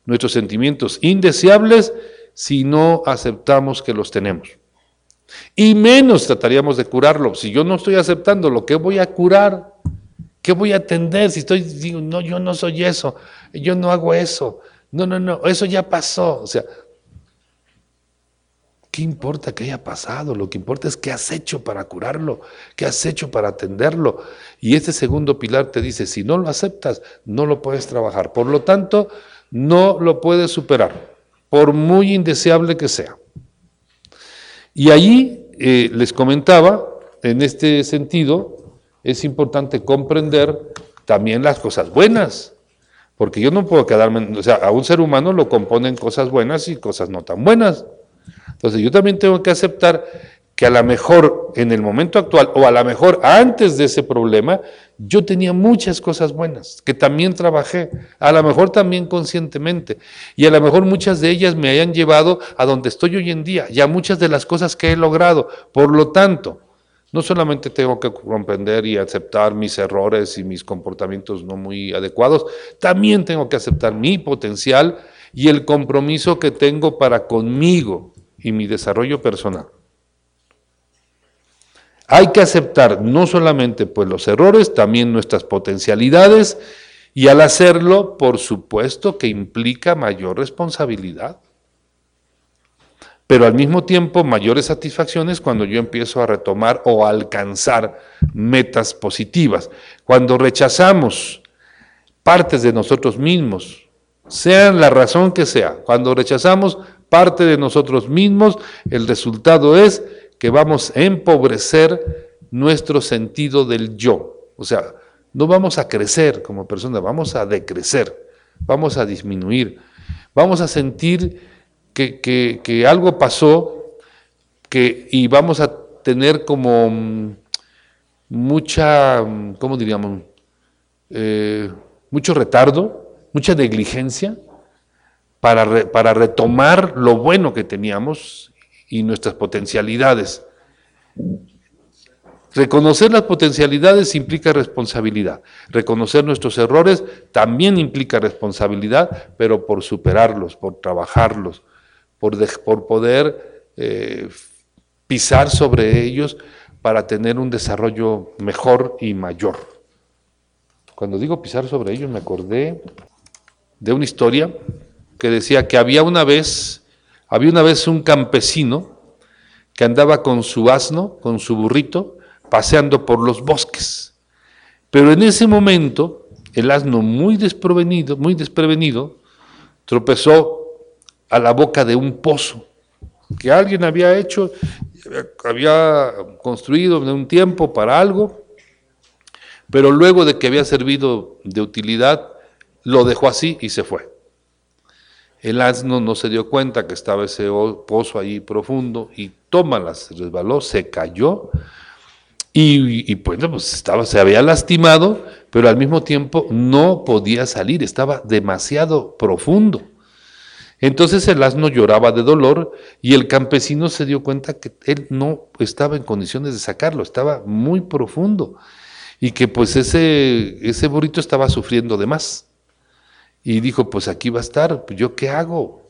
nuestros sentimientos indeseables si no aceptamos que los tenemos. Y menos trataríamos de curarlo. Si yo no estoy aceptando lo que voy a curar, ¿Qué voy a atender si estoy, digo, no, yo no soy eso, yo no hago eso, no, no, no, eso ya pasó. O sea, ¿qué importa que haya pasado? Lo que importa es qué has hecho para curarlo, qué has hecho para atenderlo. Y este segundo pilar te dice, si no lo aceptas, no lo puedes trabajar. Por lo tanto, no lo puedes superar, por muy indeseable que sea. Y allí eh, les comentaba, en este sentido, es importante comprender también las cosas buenas, porque yo no puedo quedarme, o sea, a un ser humano lo componen cosas buenas y cosas no tan buenas. Entonces yo también tengo que aceptar que a lo mejor en el momento actual o a lo mejor antes de ese problema, yo tenía muchas cosas buenas, que también trabajé, a lo mejor también conscientemente, y a lo mejor muchas de ellas me hayan llevado a donde estoy hoy en día, y a muchas de las cosas que he logrado. Por lo tanto, no solamente tengo que comprender y aceptar mis errores y mis comportamientos no muy adecuados, también tengo que aceptar mi potencial y el compromiso que tengo para conmigo y mi desarrollo personal. Hay que aceptar no solamente pues, los errores, también nuestras potencialidades y al hacerlo, por supuesto que implica mayor responsabilidad. Pero al mismo tiempo mayores satisfacciones cuando yo empiezo a retomar o a alcanzar metas positivas. Cuando rechazamos partes de nosotros mismos, sean la razón que sea, cuando rechazamos parte de nosotros mismos, el resultado es que vamos a empobrecer nuestro sentido del yo. O sea, no vamos a crecer como persona, vamos a decrecer, vamos a disminuir, vamos a sentir que, algo pasó que, y vamos a tener como mm, mucha, mm, ¿cómo diríamos? Eh, mucho retardo, mucha negligencia para, para retomar lo bueno que teníamos y nuestras potencialidades. Reconocer las potencialidades implica responsabilidad. Reconocer nuestros errores también implica responsabilidad, pero por superarlos, por trabajarlos, por, poder eh, pisar sobre ellos para tener un desarrollo mejor y mayor. Cuando digo pisar sobre ellos me acordé de una historia que decía que había una vez había una vez un campesino que andaba con su asno, con su burrito, paseando por los bosques. Pero en ese momento, el asno muy desprevenido, muy desprevenido, tropezó a la boca de un pozo que alguien había hecho, había construido en un tiempo para algo, pero luego de que había servido de utilidad, lo dejó así y se fue. El asno no se dio cuenta que estaba ese pozo ahí profundo y tómala, se resbaló, se cayó y, pues, estaba, se había lastimado, pero al mismo tiempo no podía salir, estaba demasiado profundo. Entonces el asno lloraba de dolor y el campesino se dio cuenta que él no estaba en condiciones de sacarlo, estaba muy profundo y que pues ese, ese burrito estaba sufriendo de más y dijo, pues aquí va a estar, pues yo qué hago.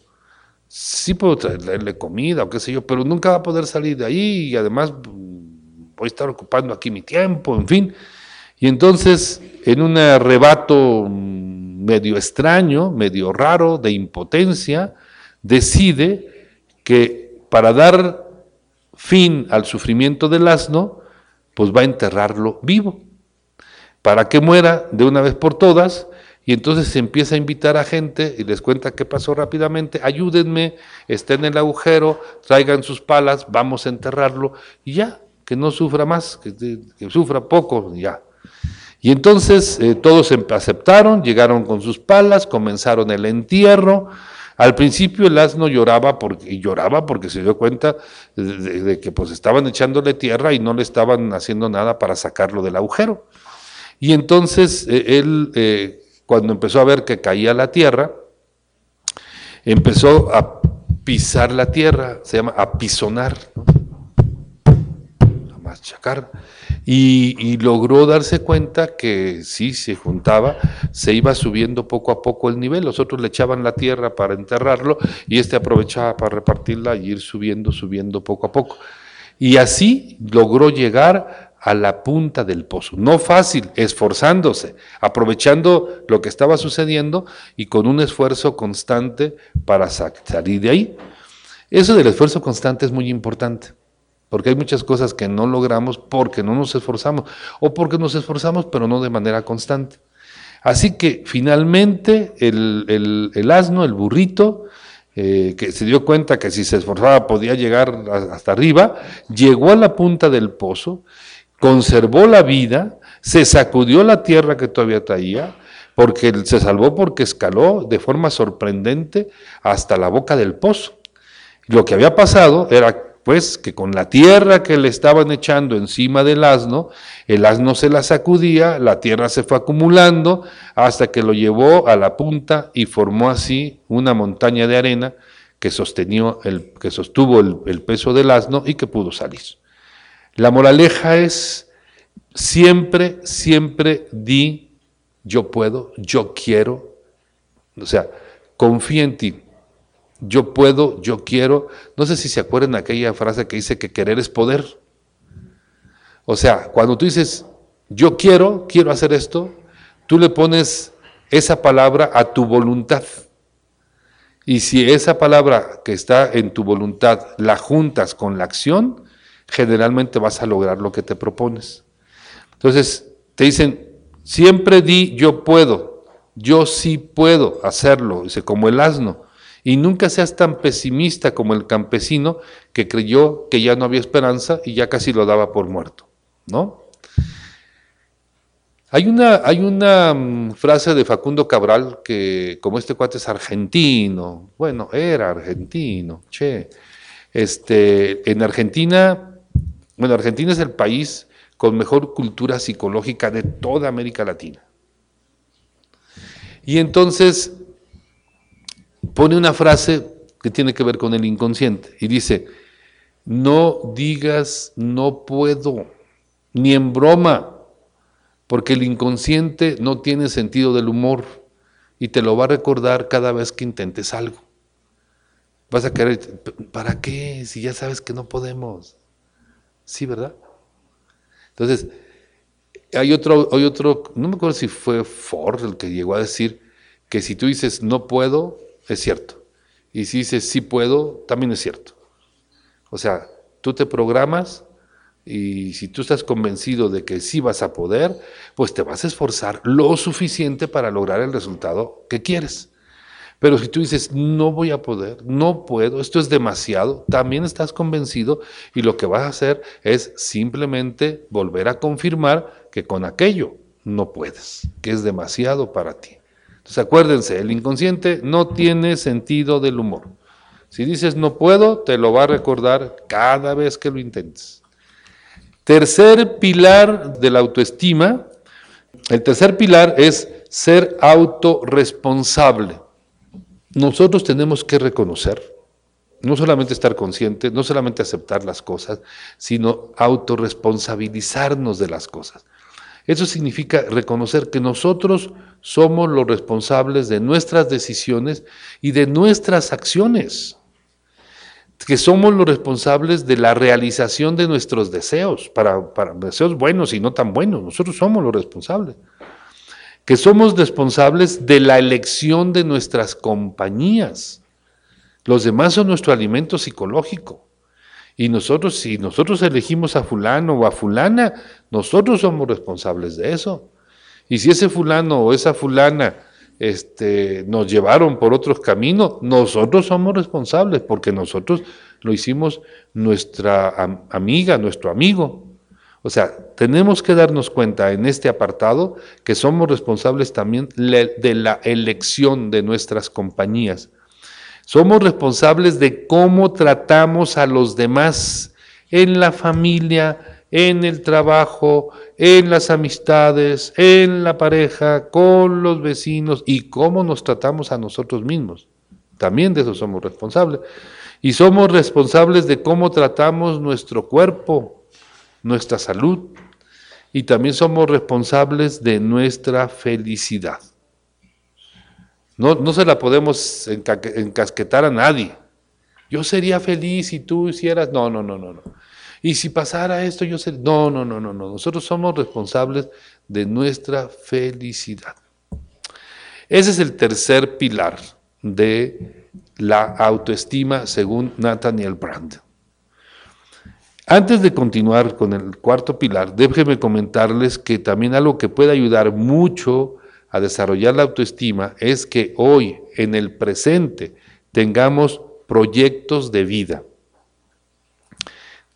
Sí puedo traerle comida o qué sé yo, pero nunca va a poder salir de ahí y además voy a estar ocupando aquí mi tiempo, en fin. Y entonces, en un arrebato medio extraño, medio raro, de impotencia, decide que para dar fin al sufrimiento del asno, pues va a enterrarlo vivo, para que muera de una vez por todas y entonces se empieza a invitar a gente y les cuenta qué pasó rápidamente, ayúdenme, estén en el agujero, traigan sus palas, vamos a enterrarlo y ya, que no sufra más, que, sufra poco, ya. Y entonces eh, todos em, aceptaron, llegaron con sus palas, comenzaron el entierro. Al principio el asno lloraba porque, y lloraba porque se dio cuenta de, que pues estaban echándole tierra y no le estaban haciendo nada para sacarlo del agujero. Y entonces eh, él eh, cuando empezó a ver que caía la tierra, empezó a pisar la tierra, se llama apisonar, a machacar, y, logró darse cuenta que sí se juntaba, se iba subiendo poco a poco el nivel, los otros le echaban la tierra para enterrarlo y este aprovechaba para repartirla y ir subiendo, subiendo poco a poco. Y así logró llegar a la punta del pozo. No fácil, esforzándose, aprovechando lo que estaba sucediendo y con un esfuerzo constante para salir de ahí. Eso del esfuerzo constante es muy importante, porque hay muchas cosas que no logramos porque no nos esforzamos, o porque nos esforzamos pero no de manera constante. Así que finalmente el, asno, el burrito, eh, que se dio cuenta que si se esforzaba podía llegar hasta arriba, llegó a la punta del pozo conservó la vida, se sacudió la tierra que todavía traía, porque se salvó porque escaló de forma sorprendente hasta la boca del pozo. Lo que había pasado era pues que con la tierra que le estaban echando encima del asno, el asno se la sacudía, la tierra se fue acumulando hasta que lo llevó a la punta y formó así una montaña de arena que, el, que sostuvo el, el peso del asno y que pudo salir. La moraleja es siempre, siempre di yo puedo, yo quiero, o sea, confía en ti, yo puedo, yo quiero. No sé si se acuerdan aquella frase que dice que querer es poder. O sea, cuando tú dices, yo quiero, quiero hacer esto, tú le pones esa palabra a tu voluntad. Y si esa palabra que está en tu voluntad la juntas con la acción, generalmente vas a lograr lo que te propones. Entonces, te dicen, siempre di yo puedo, yo sí puedo hacerlo, dice, como el asno. Y nunca seas tan pesimista como el campesino que creyó que ya no había esperanza y ya casi lo daba por muerto, ¿no? Hay una, hay una mm, frase de Facundo Cabral que, como este cuate es argentino, bueno, era argentino, che, este, en Argentina, bueno, Argentina es el país con mejor cultura psicológica de toda América Latina. Y entonces pone una frase que tiene que ver con el inconsciente y dice, no digas no puedo, ni en broma, porque el inconsciente no tiene sentido del humor y te lo va a recordar cada vez que intentes algo. Vas a querer, ¿para qué? Si ya sabes que no podemos. Sí, ¿verdad? Entonces, hay otro, hay otro, no me acuerdo si fue Ford el que llegó a decir que si tú dices no puedo, es cierto. Y si dices sí puedo, también es cierto. O sea, tú te programas y si tú estás convencido de que sí vas a poder, pues te vas a esforzar lo suficiente para lograr el resultado que quieres. Pero si tú dices, no voy a poder, no puedo, esto es demasiado, también estás convencido y lo que vas a hacer es simplemente volver a confirmar que con aquello no puedes, que es demasiado para ti. Entonces acuérdense, el inconsciente no tiene sentido del humor. Si dices no puedo, te lo va a recordar cada vez que lo intentes. Tercer pilar de la autoestima, el tercer pilar es ser autorresponsable. Nosotros tenemos que reconocer, no solamente estar conscientes, no solamente aceptar las cosas, sino autorresponsabilizarnos de las cosas. Eso significa reconocer que nosotros somos los responsables de nuestras decisiones y de nuestras acciones, que somos los responsables de la realización de nuestros deseos, para, deseos buenos y no tan buenos, nosotros somos los responsables, que somos responsables de la elección de nuestras compañías. Los demás son nuestro alimento psicológico. Y nosotros, si nosotros elegimos a fulano o a fulana, nosotros somos responsables de eso. Y si ese fulano o esa fulana este, nos llevaron por otros caminos, nosotros somos responsables porque nosotros lo hicimos nuestra amiga, nuestro amigo. O sea, tenemos que darnos cuenta en este apartado que somos responsables también de la elección de nuestras compañías. Somos responsables de cómo tratamos a los demás en la familia, en el trabajo, en las amistades, en la pareja, con los vecinos y cómo nos tratamos a nosotros mismos. También de eso somos responsables. Y somos responsables de cómo tratamos nuestro cuerpo, nuestra salud. Y también somos responsables de nuestra felicidad. No, se la podemos encasquetar a nadie. Yo sería feliz si tú hicieras. No, no, no, no, no. Y si pasara esto, yo sería. No, no, no, no, no. Nosotros somos responsables de nuestra felicidad. Ese es el tercer pilar de la autoestima según Nathaniel Brand. Antes de continuar con el cuarto pilar, déjenme comentarles que también algo que puede ayudar mucho a desarrollar la autoestima es que hoy, en el presente, tengamos proyectos de vida.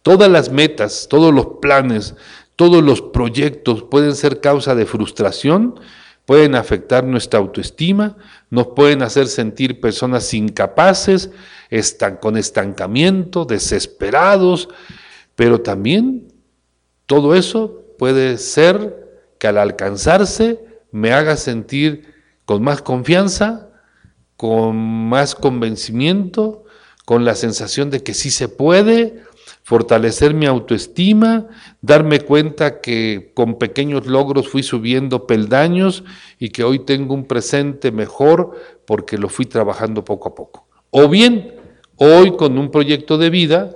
Todas las metas, todos los planes, todos los proyectos pueden ser causa de frustración pueden afectar nuestra autoestima, nos pueden hacer sentir personas incapaces, están con estancamiento, desesperados, pero también todo eso puede ser que al alcanzarse me haga sentir con más confianza, con más convencimiento, con la sensación de que sí se puede, fortalecer mi autoestima, darme cuenta que con pequeños logros fui subiendo peldaños y que hoy tengo un presente mejor porque lo fui trabajando poco a poco. O bien, hoy con un proyecto de vida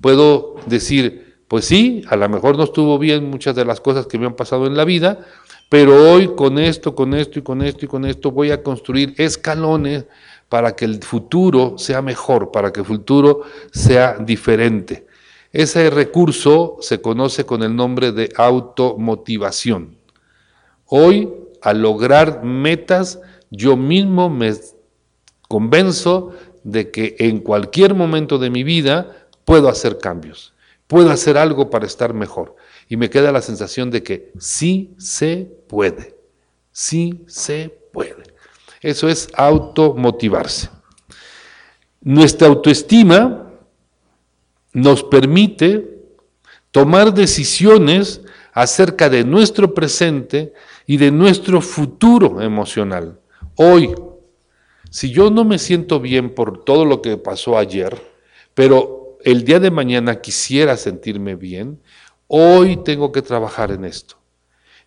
puedo decir, pues sí, a lo mejor no estuvo bien muchas de las cosas que me han pasado en la vida, pero hoy con esto, con esto y con esto y con esto voy a construir escalones para que el futuro sea mejor, para que el futuro sea diferente. Ese recurso se conoce con el nombre de automotivación. Hoy, al lograr metas, yo mismo me convenzo de que en cualquier momento de mi vida puedo hacer cambios, puedo hacer algo para estar mejor. Y me queda la sensación de que sí se puede, sí se puede. Eso es automotivarse. Nuestra autoestima nos permite tomar decisiones acerca de nuestro presente y de nuestro futuro emocional. Hoy, si yo no me siento bien por todo lo que pasó ayer, pero el día de mañana quisiera sentirme bien, hoy tengo que trabajar en esto.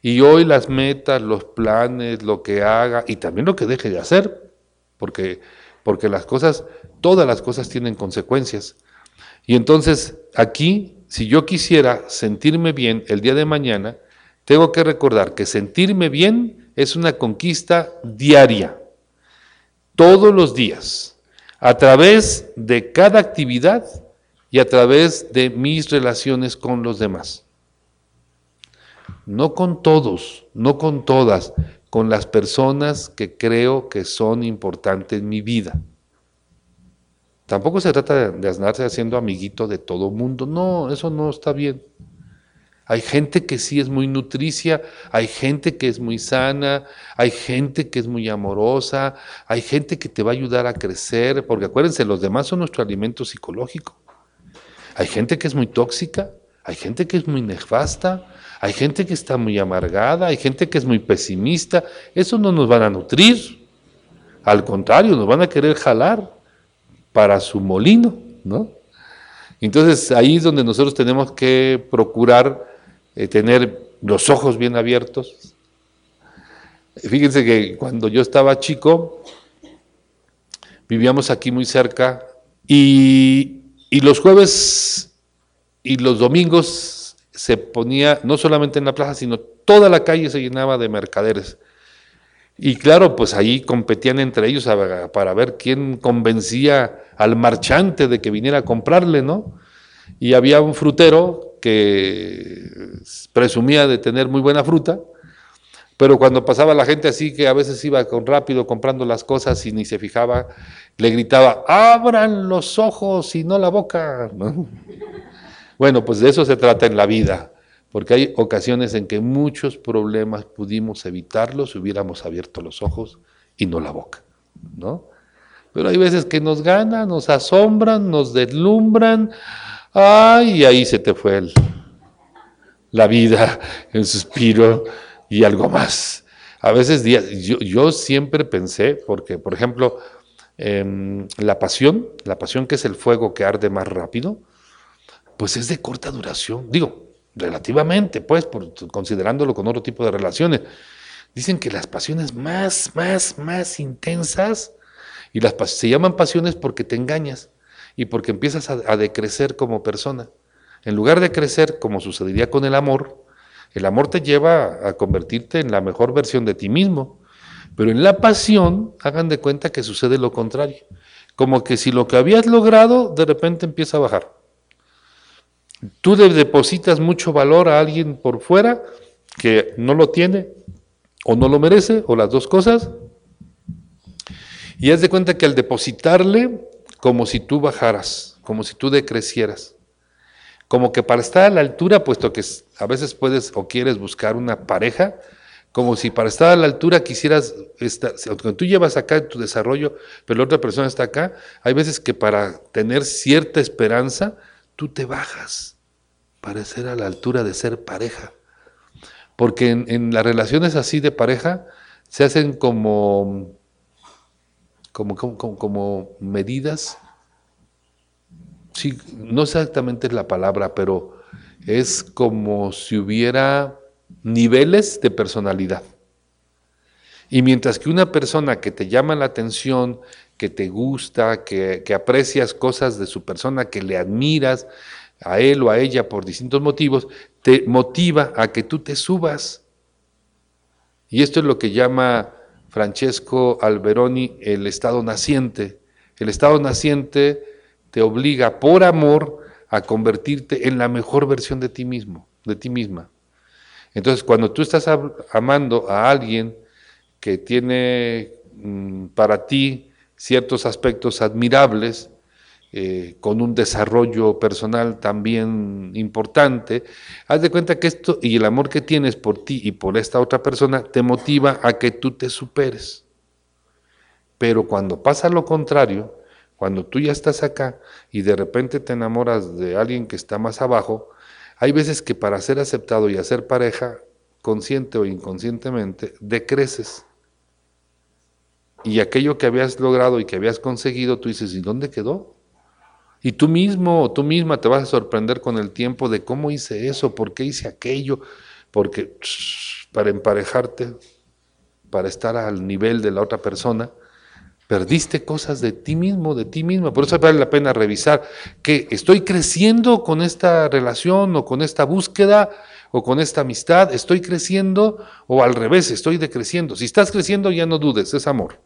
Y hoy las metas, los planes, lo que haga y también lo que deje de hacer, porque, porque las cosas, todas las cosas tienen consecuencias. Y entonces aquí, si yo quisiera sentirme bien el día de mañana, tengo que recordar que sentirme bien es una conquista diaria, todos los días, a través de cada actividad y a través de mis relaciones con los demás. No con todos, no con todas, con las personas que creo que son importantes en mi vida. Tampoco se trata de andarse haciendo amiguito de todo mundo. No, eso no está bien. Hay gente que sí es muy nutricia, hay gente que es muy sana, hay gente que es muy amorosa, hay gente que te va a ayudar a crecer, porque acuérdense, los demás son nuestro alimento psicológico. Hay gente que es muy tóxica, hay gente que es muy nefasta, hay gente que está muy amargada, hay gente que es muy pesimista. Eso no nos van a nutrir. Al contrario, nos van a querer jalar para su molino, ¿no? Entonces ahí es donde nosotros tenemos que procurar eh, tener los ojos bien abiertos. Fíjense que cuando yo estaba chico, vivíamos aquí muy cerca y, y los jueves y los domingos se ponía, no solamente en la plaza, sino toda la calle se llenaba de mercaderes. Y claro, pues ahí competían entre ellos para ver quién convencía al marchante de que viniera a comprarle, ¿no? Y había un frutero que presumía de tener muy buena fruta, pero cuando pasaba la gente así, que a veces iba con rápido comprando las cosas y ni se fijaba, le gritaba, abran los ojos y no la boca. Bueno, pues de eso se trata en la vida porque hay ocasiones en que muchos problemas pudimos evitarlos si hubiéramos abierto los ojos y no la boca, ¿no? Pero hay veces que nos ganan, nos asombran, nos deslumbran, ay, y ahí se te fue el, la vida, el suspiro y algo más. A veces yo, yo siempre pensé, porque por ejemplo, em, la pasión, la pasión que es el fuego que arde más rápido, pues es de corta duración. Digo, relativamente, pues, considerándolo con otro tipo de relaciones. Dicen que las pasiones más, más, más intensas, y las se llaman pasiones porque te engañas y porque empiezas a decrecer como persona. En lugar de crecer, como sucedería con el amor, el amor te lleva a convertirte en la mejor versión de ti mismo. Pero en la pasión, hagan de cuenta que sucede lo contrario. Como que si lo que habías logrado, de repente empieza a bajar. Tú depositas mucho valor a alguien por fuera que no lo tiene o no lo merece, o las dos cosas, y haz de cuenta que al depositarle, como si tú bajaras, como si tú decrecieras, como que para estar a la altura, puesto que a veces puedes o quieres buscar una pareja, como si para estar a la altura quisieras estar, cuando tú llevas acá tu desarrollo, pero la otra persona está acá, hay veces que para tener cierta esperanza, tú te bajas para ser a la altura de ser pareja. Porque en, las relaciones así de pareja se hacen como, como, como, como medidas, sí, no exactamente es la palabra, pero es como si hubiera niveles de personalidad. Y mientras que una persona que te llama la atención, que te gusta, que, aprecias cosas de su persona, que le admiras a él o a ella por distintos motivos, te motiva a que tú te subas. Y esto es lo que llama Francesco Alberoni el estado naciente. El estado naciente te obliga por amor a convertirte en la mejor versión de ti mismo, de ti misma. Entonces, cuando tú estás amando a alguien que tiene mm, para ti ciertos aspectos admirables, eh, con un desarrollo personal también importante, haz de cuenta que esto y el amor que tienes por ti y por esta otra persona te motiva a que tú te superes. Pero cuando pasa lo contrario, cuando tú ya estás acá y de repente te enamoras de alguien que está más abajo, hay veces que para ser aceptado y hacer pareja, consciente o inconscientemente, decreces. Y aquello que habías logrado y que habías conseguido, tú dices, ¿y dónde quedó? Y tú mismo o tú misma te vas a sorprender con el tiempo de cómo hice eso, por qué hice aquello, porque para emparejarte, para estar al nivel de la otra persona, Perdiste cosas de ti mismo, de ti misma. Por eso vale la pena revisar que estoy creciendo con esta relación o con esta búsqueda o con esta amistad. Estoy creciendo o al revés, estoy decreciendo. Si estás creciendo, ya no dudes, es amor.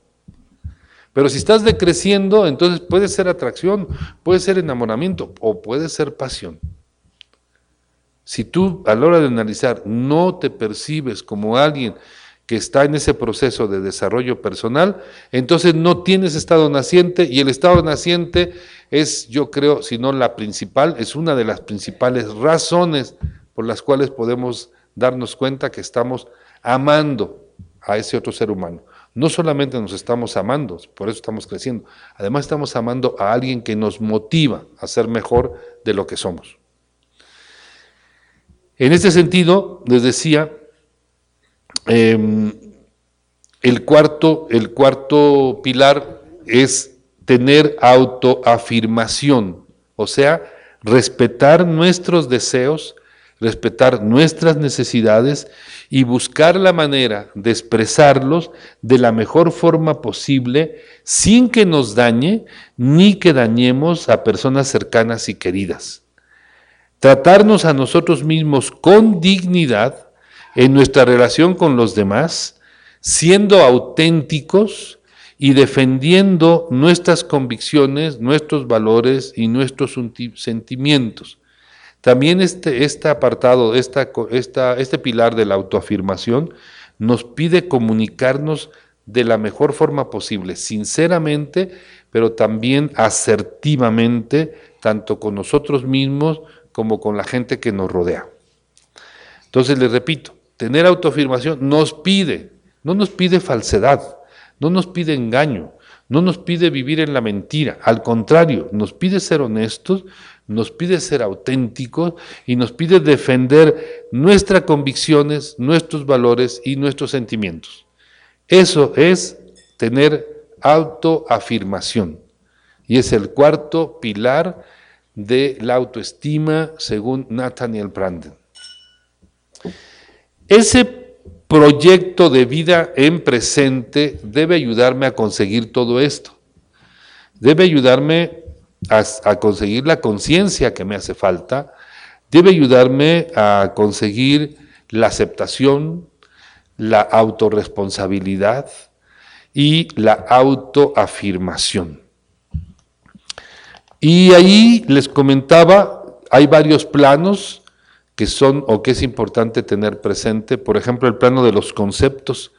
Pero si estás decreciendo, entonces puede ser atracción, puede ser enamoramiento o puede ser pasión. Si tú a la hora de analizar no te percibes como alguien que está en ese proceso de desarrollo personal, entonces no tienes estado naciente y el estado naciente es, yo creo, si no la principal, es una de las principales razones por las cuales podemos darnos cuenta que estamos amando a ese otro ser humano. No solamente nos estamos amando, por eso estamos creciendo, además estamos amando a alguien que nos motiva a ser mejor de lo que somos. En este sentido, les decía, Em, el, cuarto, el cuarto pilar es tener autoafirmación, o sea, respetar nuestros deseos, respetar nuestras necesidades y buscar la manera de expresarlos de la mejor forma posible sin que nos dañe ni que dañemos a personas cercanas y queridas. Tratarnos a nosotros mismos con dignidad en nuestra relación con los demás, siendo auténticos y defendiendo nuestras convicciones, nuestros valores y nuestros sentimientos. También este, este apartado, esta, este pilar de la autoafirmación, nos pide comunicarnos de la mejor forma posible, sinceramente, pero también asertivamente, tanto con nosotros mismos como con la gente que nos rodea. Entonces, les repito, tener autoafirmación nos pide, no nos pide falsedad, no nos pide engaño, no nos pide vivir en la mentira, al contrario, nos pide ser honestos, nos pide ser auténticos y nos pide defender nuestras convicciones, nuestros valores y nuestros sentimientos. Eso es tener autoafirmación y es el cuarto pilar de la autoestima según Nathaniel Branden. Ese proyecto de vida en presente debe ayudarme a conseguir todo esto. Debe ayudarme a, conseguir la conciencia que me hace falta. Debe ayudarme a conseguir la aceptación, la autorresponsabilidad y la autoafirmación. Y ahí les comentaba, hay varios planos que son o que es importante tener presente, por ejemplo, el plano de los conceptos.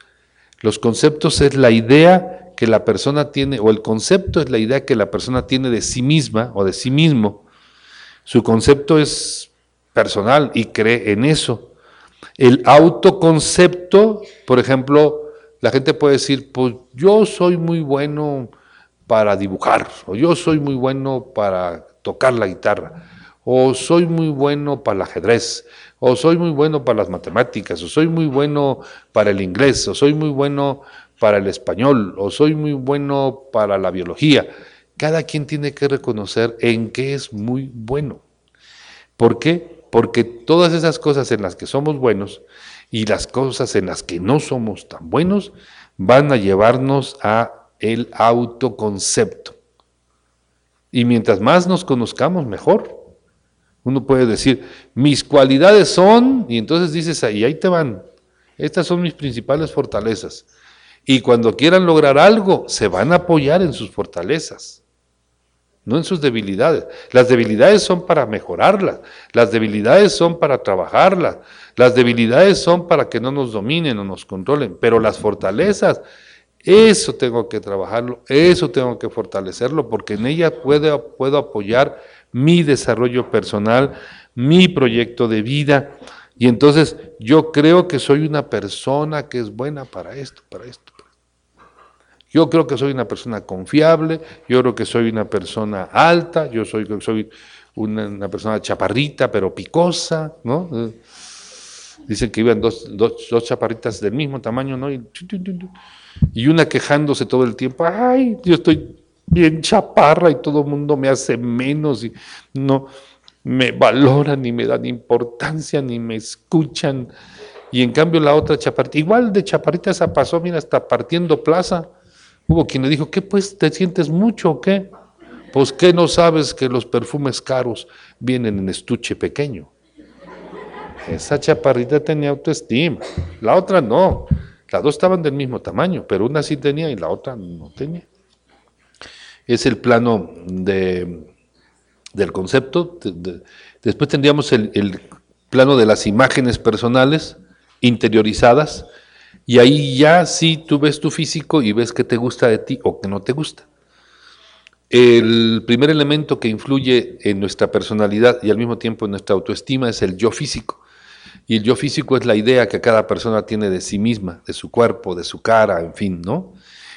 Los conceptos es la idea que la persona tiene, o el concepto es la idea que la persona tiene de sí misma o de sí mismo. Su concepto es personal y cree en eso. El autoconcepto, por ejemplo, la gente puede decir, pues yo soy muy bueno para dibujar, o yo soy muy bueno para tocar la guitarra, o soy muy bueno para el ajedrez, o soy muy bueno para las matemáticas, o soy muy bueno para el inglés, o soy muy bueno para el español, o soy muy bueno para la biología. Cada quien tiene que reconocer en qué es muy bueno. ¿Por qué? Porque todas esas cosas en las que somos buenos y las cosas en las que no somos tan buenos van a llevarnos a el autoconcepto. Y mientras más nos conozcamos, mejor. Uno puede decir, mis cualidades son, y entonces dices, ahí, ahí te van, estas son mis principales fortalezas. Y cuando quieran lograr algo, se van a apoyar en sus fortalezas, no en sus debilidades. Las debilidades son para mejorarlas, las debilidades son para trabajarlas, las debilidades son para que no nos dominen o nos controlen, pero las fortalezas, eso tengo que trabajarlo, eso tengo que fortalecerlo, porque en ella puedo, puedo apoyar mi desarrollo personal, mi proyecto de vida. Y entonces yo creo que soy una persona que es buena para esto, para esto. Yo creo que soy una persona confiable, yo creo que soy una persona alta, yo soy, soy una, persona chaparrita pero picosa, ¿no? Dicen que iban dos, dos, chaparritas del mismo tamaño, ¿no? Y, y una quejándose todo el tiempo, ay, yo estoy bien chaparra y todo el mundo me hace menos y no me valoran ni me dan importancia ni me escuchan. Y en cambio la otra chaparrita, igual de chaparrita esa pasó, mira, hasta partiendo plaza. Hubo quien le dijo, ¿qué pues te sientes mucho o qué? Pues que no sabes que los perfumes caros vienen en estuche pequeño. Esa chaparrita tenía autoestima, la otra no. Las dos estaban del mismo tamaño, pero una sí tenía y la otra no tenía es el plano de, del concepto. después tendríamos el, plano de las imágenes personales interiorizadas, y ahí ya sí tú ves tu físico y ves qué te gusta de ti o qué no te gusta. El primer elemento que influye en nuestra personalidad y al mismo tiempo en nuestra autoestima es el yo físico. Y el yo físico es la idea que cada persona tiene de sí misma, de su cuerpo, de su cara, en fin, ¿no?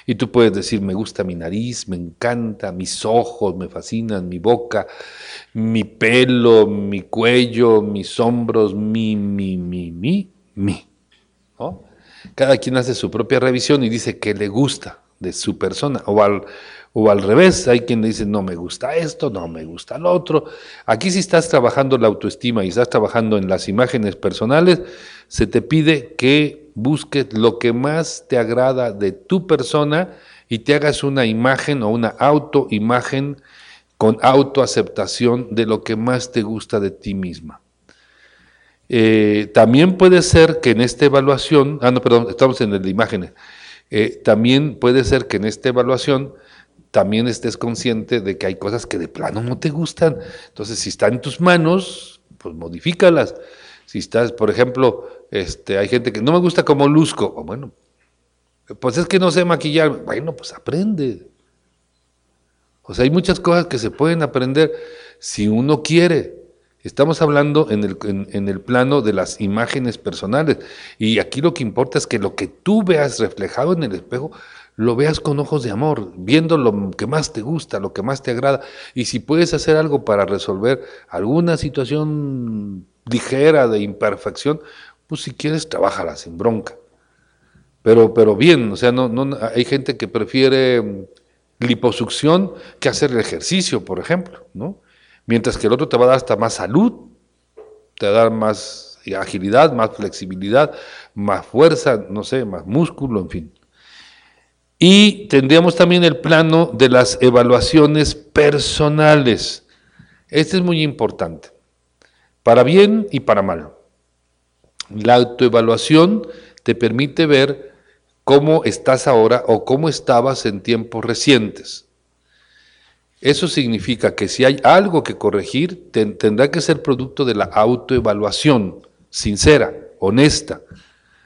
Y tú puedes decir, me gusta mi nariz, me encanta, mis ojos me fascinan, mi boca, mi pelo, mi cuello, mis hombros, mi, mi, mi, mi, mi. Cada quien hace su propia revisión y dice que le gusta de su persona. O al, o al revés, hay quien dice, no me gusta esto, no me gusta lo otro. Aquí si estás trabajando la autoestima y estás trabajando en las imágenes personales, se te pide que busques lo que más te agrada de tu persona y te hagas una imagen o una autoimagen con autoaceptación de lo que más te gusta de ti misma. Eh, también puede ser que en esta evaluación, ah no, perdón, estamos en la imagen, eh, también puede ser que en esta evaluación también estés consciente de que hay cosas que de plano no te gustan. Entonces, si está en tus manos, pues modifícalas. Si estás, por ejemplo, este, hay gente que no me gusta como luzco, bueno, pues es que no sé maquillar, bueno, pues aprende. O sea, hay muchas cosas que se pueden aprender si uno quiere. Estamos hablando en el, en el, plano de las imágenes personales. Y aquí lo que importa es que lo que tú veas reflejado en el espejo, lo veas con ojos de amor, viendo lo que más te gusta, lo que más te agrada. Y si puedes hacer algo para resolver alguna situación ligera de imperfección, pues si quieres, trabájala sin bronca. Pero, pero bien, o sea, no, no, hay gente que prefiere mm, liposucción que hacer el ejercicio, por ejemplo, ¿no? Mientras que el otro te va a dar hasta más salud, te va a dar más agilidad, más flexibilidad, más fuerza, no sé, más músculo, en fin. Y tendríamos también el plano de las evaluaciones personales. Este es muy importante, para bien y para mal. La autoevaluación te permite ver cómo estás ahora o cómo estabas en tiempos recientes. Eso significa que si hay algo que corregir, tendrá que ser producto de la autoevaluación, sincera, honesta.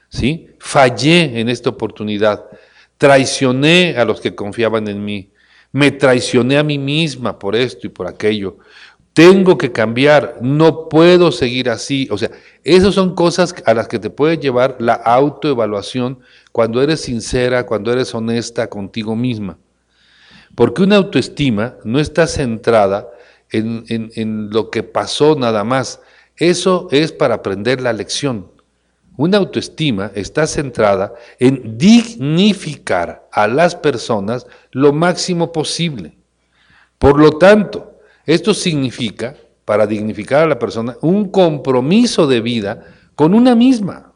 ¿sí? Fallé en esta oportunidad, traicioné a los que confiaban en mí, me traicioné a mí misma por esto y por aquello, tengo que cambiar, no puedo seguir así. O sea, esas son cosas a las que te puede llevar la autoevaluación cuando eres sincera, cuando eres honesta contigo misma. Porque una autoestima no está centrada en, en lo que pasó nada más. Eso es para aprender la lección. Una autoestima está centrada en dignificar a las personas lo máximo posible. Por lo tanto, esto significa, para dignificar a la persona, un compromiso de vida con una misma.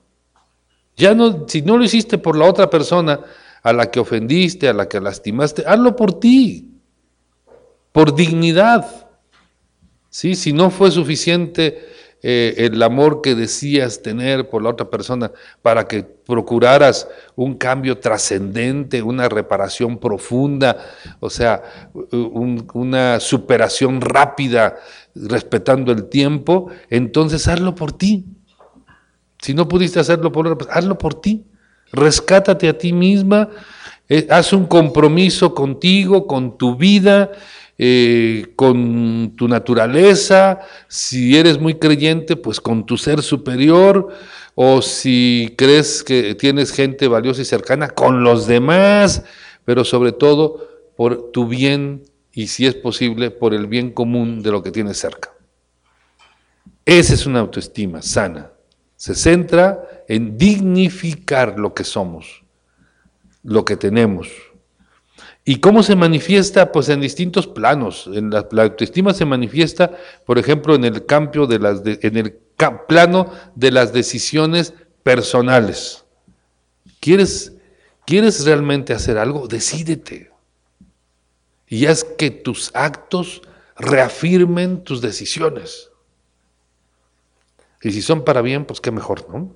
Ya no, si no lo hiciste por la otra persona a la que ofendiste, a la que lastimaste, hazlo por ti, por dignidad. ¿Sí? Si no fue suficiente eh, el amor que decías tener por la otra persona para que procuraras un cambio trascendente, una reparación profunda, o sea, una superación rápida, respetando el tiempo, entonces hazlo por ti. Si no pudiste hacerlo por otra persona, hazlo por ti. Rescátate a ti misma, eh, haz un compromiso contigo, con tu vida, eh, con tu naturaleza, si eres muy creyente, pues con tu ser superior, o si crees que tienes gente valiosa y cercana, con los demás, pero sobre todo por tu bien y si es posible, por el bien común de lo que tienes cerca. Esa es una autoestima sana. Se centra en dignificar lo que somos, lo que tenemos, ¿Y cómo se manifiesta? Pues en distintos planos. En la, autoestima se manifiesta, por ejemplo, en el, cambio de las en el plano de las decisiones personales. ¿Quieres, ¿Quieres realmente hacer algo? Decídete. Y haz que tus actos reafirmen tus decisiones. Y si son para bien, pues qué mejor, ¿no?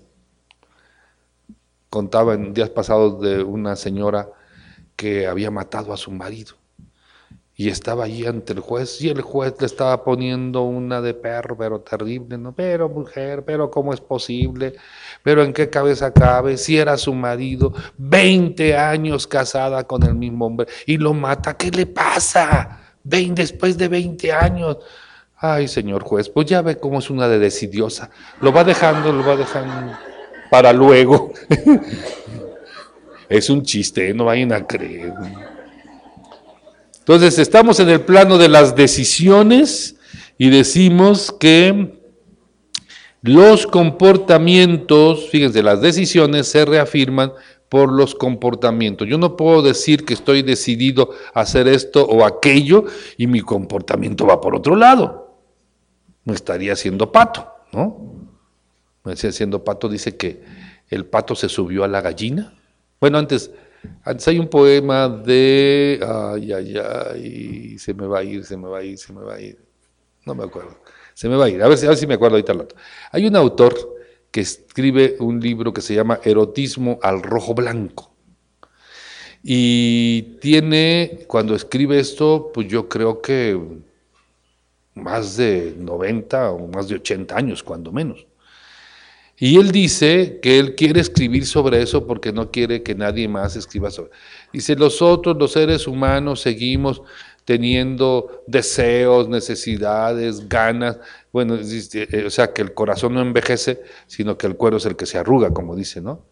Contaba en días pasados de una señora que había matado a su marido. Y estaba allí ante el juez y el juez le estaba poniendo una de perro, pero terrible, ¿no? Pero mujer, pero ¿cómo es posible? Pero ¿en qué cabeza cabe? Si era su marido, 20 años casada con el mismo hombre y lo mata, ¿qué le pasa? Ven después de 20 años. Ay, señor juez, pues ya ve cómo es una de decidiosa. Lo va dejando, lo va dejando para luego. Es un chiste, no vayan a creer. Entonces, estamos en el plano de las decisiones y decimos que los comportamientos, fíjense, las decisiones se reafirman por los comportamientos. Yo no puedo decir que estoy decidido a hacer esto o aquello y mi comportamiento va por otro lado. Me estaría haciendo pato, ¿no? Me estaría haciendo pato dice que el pato se subió a la gallina bueno, antes, antes hay un poema de, ay, ay, ay, se me va a ir, se me va a ir, se me va a ir. No me acuerdo. Se me va a ir. A ver, a ver si me acuerdo ahorita al Hay un autor que escribe un libro que se llama Erotismo al rojo blanco. Y tiene, cuando escribe esto, pues yo creo que más de 90 o más de 80 años, cuando menos. Y él dice que él quiere escribir sobre eso porque no quiere que nadie más escriba sobre. Dice, los otros, los seres humanos, seguimos teniendo deseos, necesidades, ganas. Bueno, eh, o sea, que el corazón no envejece, sino que el cuero es el que se arruga, como dice, ¿no?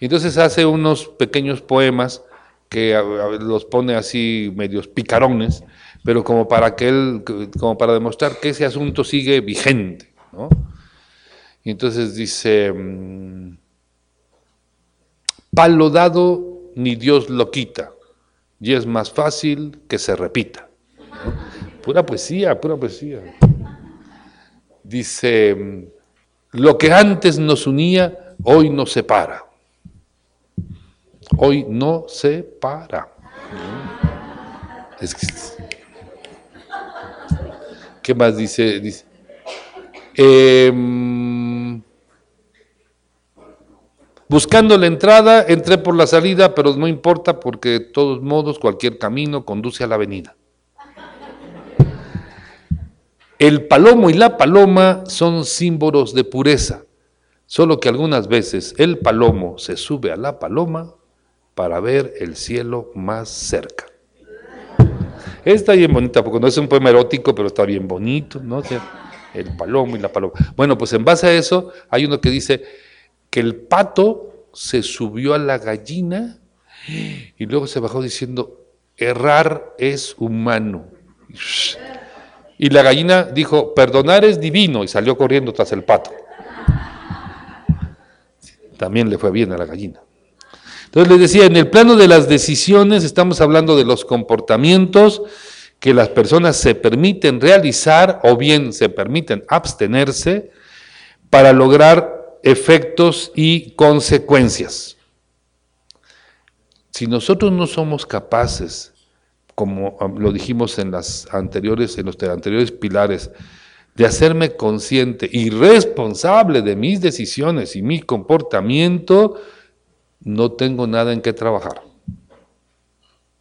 entonces hace unos pequeños poemas que los pone así medios picarones, pero como para que él, como para demostrar que ese asunto sigue vigente, ¿no? Y entonces dice, mm, palo dado ni Dios lo quita, y es más fácil que se repita. Pura poesía, pura poesía. Dice, mm, lo que antes nos unía, hoy nos separa. Hoy no se para. ¿Qué más dice? Dice, Em, buscando la entrada, entré por la salida, pero no importa porque de todos modos cualquier camino conduce a la avenida. El palomo y la paloma son símbolos de pureza, solo que algunas veces el palomo se sube a la paloma para ver el cielo más cerca. Está bien bonita, porque no es un poema erótico, pero está bien bonito, ¿no? el palomo y la paloma. Bueno, pues en base a eso hay uno que dice que el pato se subió a la gallina y luego se bajó diciendo, errar es humano. Y la gallina dijo, perdonar es divino y salió corriendo tras el pato. También le fue bien a la gallina. Entonces les decía, en el plano de las decisiones estamos hablando de los comportamientos que las personas se permiten realizar o bien se permiten abstenerse para lograr efectos y consecuencias. Si nosotros no somos capaces, como lo dijimos en, las anteriores, en los anteriores pilares, de hacerme consciente y responsable de mis decisiones y mi comportamiento, no tengo nada en qué trabajar.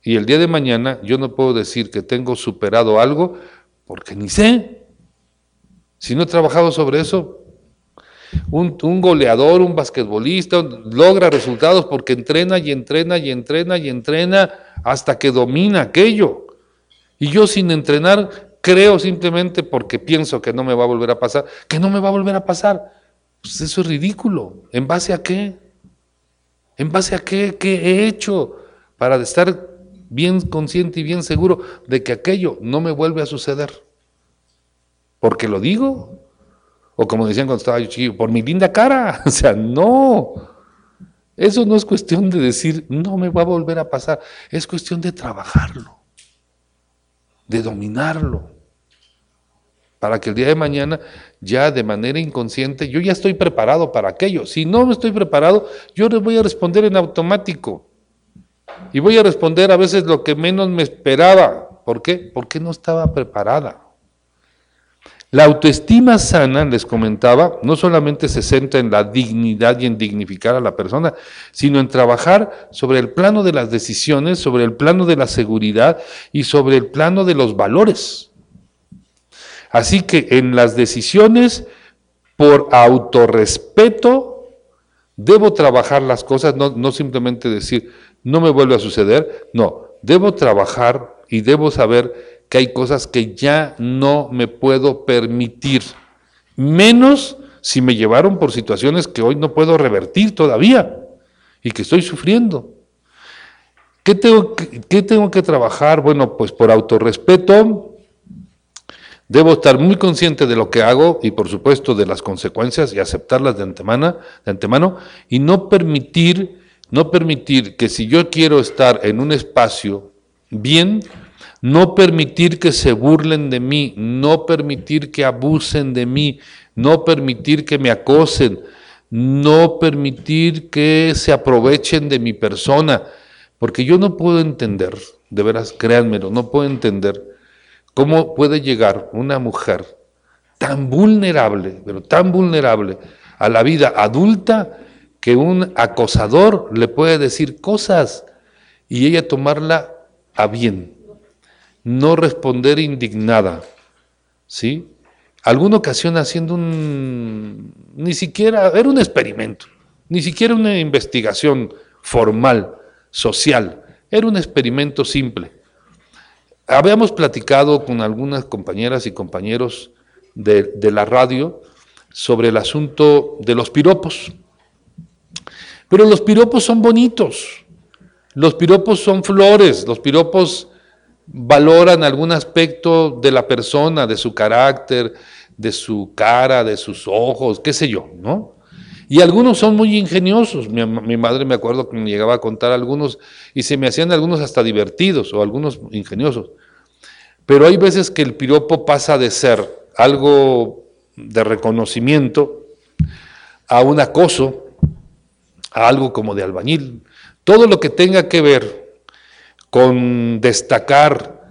Y el día de mañana yo no puedo decir que tengo superado algo porque ni sé. Si no he trabajado sobre eso, un, goleador, un basquetbolista logra resultados porque entrena y entrena y entrena y entrena hasta que domina aquello. Y yo sin entrenar creo simplemente porque pienso que no me va a volver a pasar, que no me va a volver a pasar. Pues eso es ridículo. ¿En base a qué? ¿En base a qué? ¿Qué he hecho para estar bien consciente y bien seguro de que aquello no me vuelve a suceder? ¿Porque lo digo? O como decían cuando estaba yo chiquillo, por mi linda cara. O sea, no. Eso no es cuestión de decir, no me va a volver a pasar. Es cuestión de trabajarlo, de dominarlo. Para que el día de mañana ya de manera inconsciente, yo ya estoy preparado para aquello. Si no me estoy preparado, yo les voy a responder en automático. Y voy a responder a veces lo que menos me esperaba. ¿Por qué? Porque no estaba preparada. La autoestima sana, les comentaba, no solamente se centra en la dignidad y en dignificar a la persona, sino en trabajar sobre el plano de las decisiones, sobre el plano de la seguridad y sobre el plano de los valores. Así que en las decisiones, por autorrespeto, debo trabajar las cosas, no, simplemente decir, no me vuelve a suceder, no, debo trabajar y debo saber que hay cosas que ya no me puedo permitir, menos si me llevaron por situaciones que hoy no puedo revertir todavía y que estoy sufriendo. ¿Qué tengo que, qué tengo que trabajar? Bueno, pues por autorrespeto, Debo estar muy consciente de lo que hago y por supuesto de las consecuencias y aceptarlas de antemano, de antemano y no permitir, no permitir que si yo quiero estar en un espacio bien, no permitir que se burlen de mí, no permitir que abusen de mí, no permitir que me acosen, no permitir que se aprovechen de mi persona, porque yo no puedo entender, de veras, créanmelo, no puedo entender ¿Cómo puede llegar una mujer tan vulnerable, pero tan vulnerable a la vida adulta que un acosador le puede decir cosas y ella tomarla a bien, no responder indignada, ¿sí? Alguna ocasión haciendo un, ni siquiera, era un experimento, ni siquiera una investigación formal, social, era un experimento simple Habíamos platicado con algunas compañeras y compañeros de, la radio sobre el asunto de los piropos. Pero los piropos son bonitos, los piropos son flores, los piropos valoran algún aspecto de la persona, de su carácter, de su cara, de sus ojos, qué sé yo, ¿no? Y algunos son muy ingeniosos. Mi, madre me acuerdo que me llegaba a contar algunos y se me hacían algunos hasta divertidos o algunos ingeniosos. Pero hay veces que el piropo pasa de ser algo de reconocimiento a un acoso, a algo como de albañil. Todo lo que tenga que ver con destacar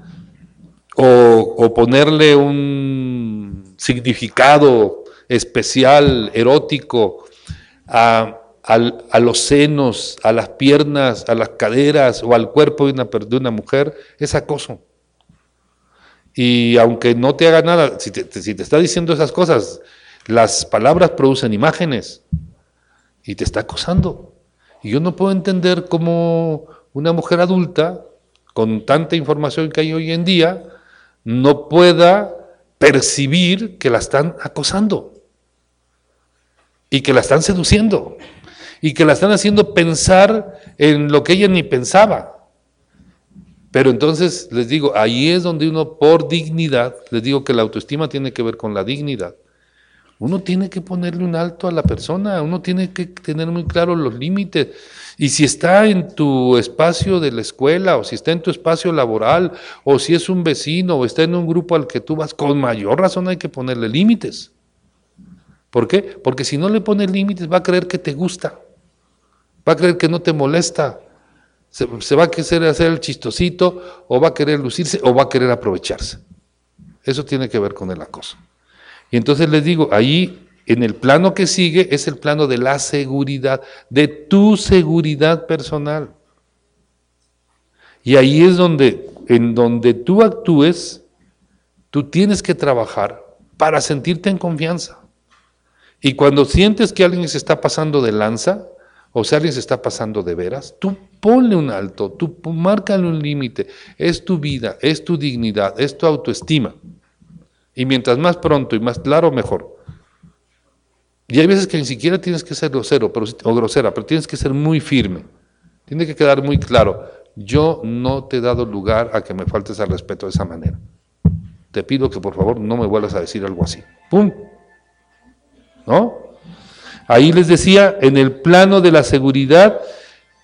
o, ponerle un significado especial, erótico, a, los senos, a las piernas, a las caderas o al cuerpo de una, de mujer, es acoso. Y aunque no te haga nada, si te, está diciendo esas cosas, las palabras producen imágenes y te está acosando. Y yo no puedo entender cómo una mujer adulta, con tanta información que hay hoy en día, no pueda percibir que la están acosando y que la están seduciendo y que la están haciendo pensar en lo que ella ni pensaba. Pero entonces les digo, ahí es donde uno por dignidad, les digo que la autoestima tiene que ver con la dignidad. Uno tiene que ponerle un alto a la persona, uno tiene que tener muy claro los límites. Y si está en tu espacio de la escuela, o si está en tu espacio laboral, o si es un vecino, o está en un grupo al que tú vas, con mayor razón hay que ponerle límites. ¿Por qué? Porque si no le pones límites va a creer que te gusta, va a creer que no te molesta, se, va a querer hacer el chistosito, o va a querer lucirse, o va a querer aprovecharse. Eso tiene que ver con el acoso. Y entonces les digo, ahí en el plano que sigue es el plano de la seguridad, de tu seguridad personal. Y ahí es donde, en donde tú actúes, tú tienes que trabajar para sentirte en confianza. Y cuando sientes que alguien se está pasando de lanza, o si alguien se está pasando de veras, tú ponle un alto, tú márcale un límite. Es tu vida, es tu dignidad, es tu autoestima. Y mientras más pronto y más claro, mejor. Y hay veces que ni siquiera tienes que ser grosero pero, o grosera, pero tienes que ser muy firme. Tiene que quedar muy claro. Yo no te he dado lugar a que me faltes al respeto de esa manera. Te pido que por favor no me vuelvas a decir algo así. ¡Pum! ¿No? Ahí les decía, en el plano de la seguridad,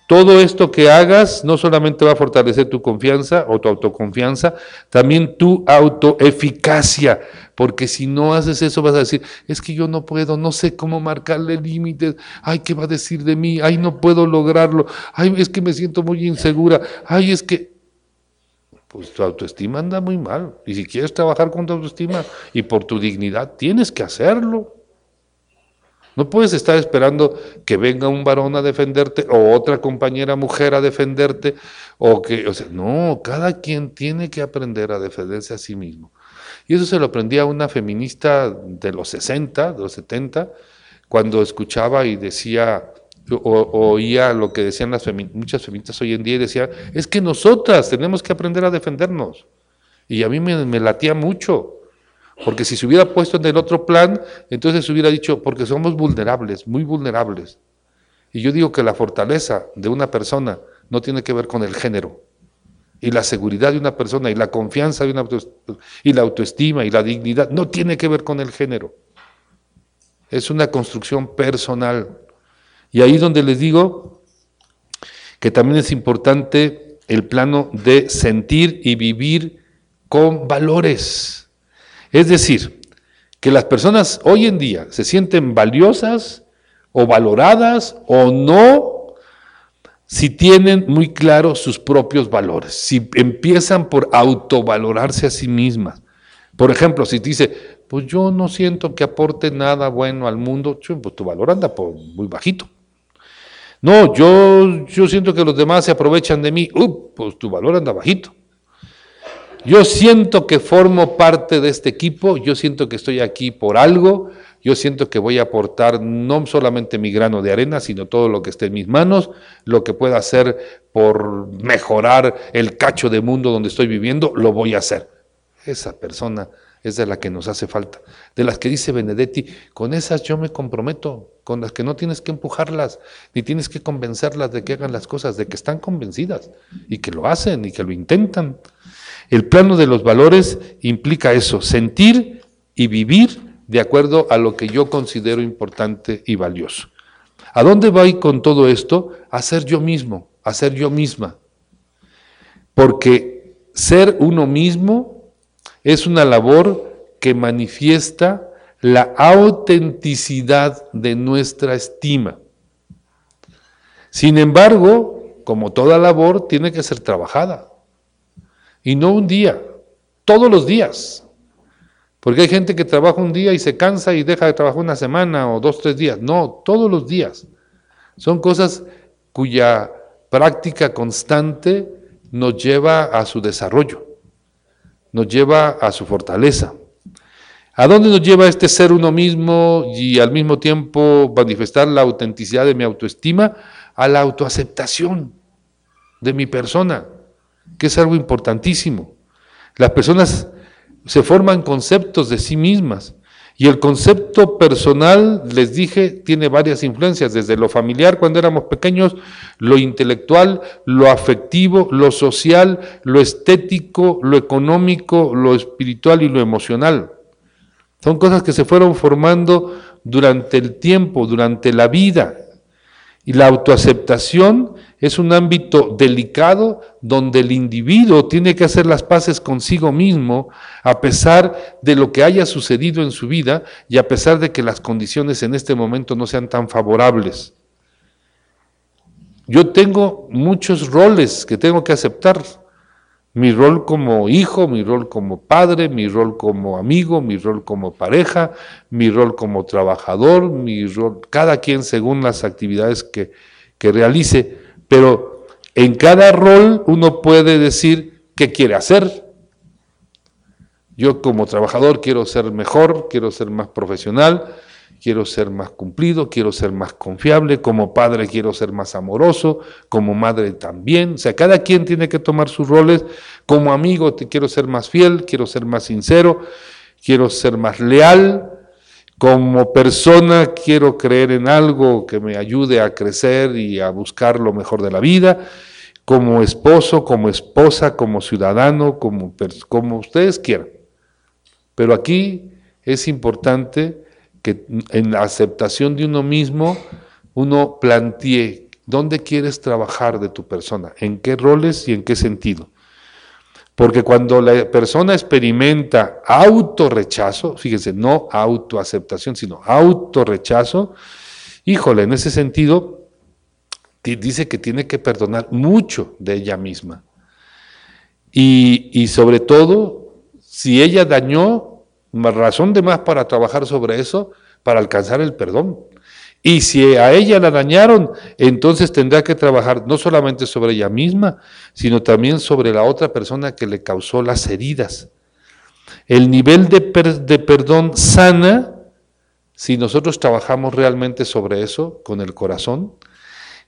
todo esto que hagas no solamente va a fortalecer tu confianza o tu autoconfianza, también tu autoeficacia, porque si no haces eso vas a decir, es que yo no puedo, no sé cómo marcarle límites, ay, ¿qué va a decir de mí? Ay, no puedo lograrlo, ay, es que me siento muy insegura, ay, es que... Pues tu autoestima anda muy mal, y si quieres trabajar con tu autoestima y por tu dignidad, tienes que hacerlo. No puedes estar esperando que venga un varón a defenderte o otra compañera mujer a defenderte o que, o sea, no, cada quien tiene que aprender a defenderse a sí mismo. Y eso se lo aprendí a una feminista de los 60, de los 70, cuando escuchaba y decía, o, oía lo que decían las muchas feministas hoy en día y decía, es que nosotras tenemos que aprender a defendernos. Y a mí me latía mucho. Porque si se hubiera puesto en el otro plan, entonces se hubiera dicho, porque somos vulnerables, muy vulnerables. Y yo digo que la fortaleza de una persona no tiene que ver con el género. Y la seguridad de una persona y la confianza de una y la autoestima y la dignidad no tiene que ver con el género. Es una construcción personal. Y ahí donde les digo que también es importante el plano de sentir y vivir con valores. Es decir, que las personas hoy en día se sienten valiosas o valoradas o no si tienen muy claros sus propios valores, si empiezan por autovalorarse a sí mismas. Por ejemplo, si dice, pues yo no siento que aporte nada bueno al mundo, pues tu valor anda por muy bajito. No, yo, yo siento que los demás se aprovechan de mí, uh, pues tu valor anda bajito. Yo siento que formo parte de este equipo, yo siento que estoy aquí por algo, yo siento que voy a aportar no solamente mi grano de arena, sino todo lo que esté en mis manos, lo que pueda hacer por mejorar el cacho de mundo donde estoy viviendo, lo voy a hacer. Esa persona es de la que nos hace falta. De las que dice Benedetti, con esas yo me comprometo, con las que no tienes que empujarlas, ni tienes que convencerlas de que hagan las cosas, de que están convencidas y que lo hacen y que lo intentan. El plano de los valores implica eso, sentir y vivir de acuerdo a lo que yo considero importante y valioso. ¿A dónde voy con todo esto? A ser yo mismo, a ser yo misma. Porque ser uno mismo es una labor que manifiesta la autenticidad de nuestra estima. Sin embargo, como toda labor, tiene que ser trabajada. Y no un día, todos los días. Porque hay gente que trabaja un día y se cansa y deja de trabajar una semana o dos, tres días. No, todos los días. Son cosas cuya práctica constante nos lleva a su desarrollo, nos lleva a su fortaleza. ¿A dónde nos lleva este ser uno mismo y al mismo tiempo manifestar la autenticidad de mi autoestima? A la autoaceptación de mi persona que es algo importantísimo. Las personas se forman conceptos de sí mismas. Y el concepto personal, les dije, tiene varias influencias, desde lo familiar cuando éramos pequeños, lo intelectual, lo afectivo, lo social, lo estético, lo económico, lo espiritual y lo emocional. Son cosas que se fueron formando durante el tiempo, durante la vida. Y la autoaceptación es un ámbito delicado donde el individuo tiene que hacer las paces consigo mismo a pesar de lo que haya sucedido en su vida y a pesar de que las condiciones en este momento no sean tan favorables. Yo tengo muchos roles que tengo que aceptar mi rol como hijo, mi rol como padre, mi rol como amigo, mi rol como pareja, mi rol como trabajador, mi rol, cada quien según las actividades que, que realice, pero en cada rol uno puede decir qué quiere hacer. Yo como trabajador quiero ser mejor, quiero ser más profesional, quiero ser más cumplido, quiero ser más confiable, como padre quiero ser más amoroso, como madre también, o sea, cada quien tiene que tomar sus roles, como amigo te quiero ser más fiel, quiero ser más sincero, quiero ser más leal, como persona quiero creer en algo que me ayude a crecer y a buscar lo mejor de la vida, como esposo, como esposa, como ciudadano, como, como ustedes quieran. Pero aquí es importante que en la aceptación de uno mismo uno plantee dónde quieres trabajar de tu persona, en qué roles y en qué sentido. Porque cuando la persona experimenta autorrechazo, fíjense, no autoaceptación, sino autorrechazo, híjole, en ese sentido, dice que tiene que perdonar mucho de ella misma. Y, y sobre todo, si ella dañó razón de más para trabajar sobre eso, para alcanzar el perdón. Y si a ella la dañaron, entonces tendrá que trabajar no solamente sobre ella misma, sino también sobre la otra persona que le causó las heridas. El nivel de, perdón sana si nosotros trabajamos realmente sobre eso con el corazón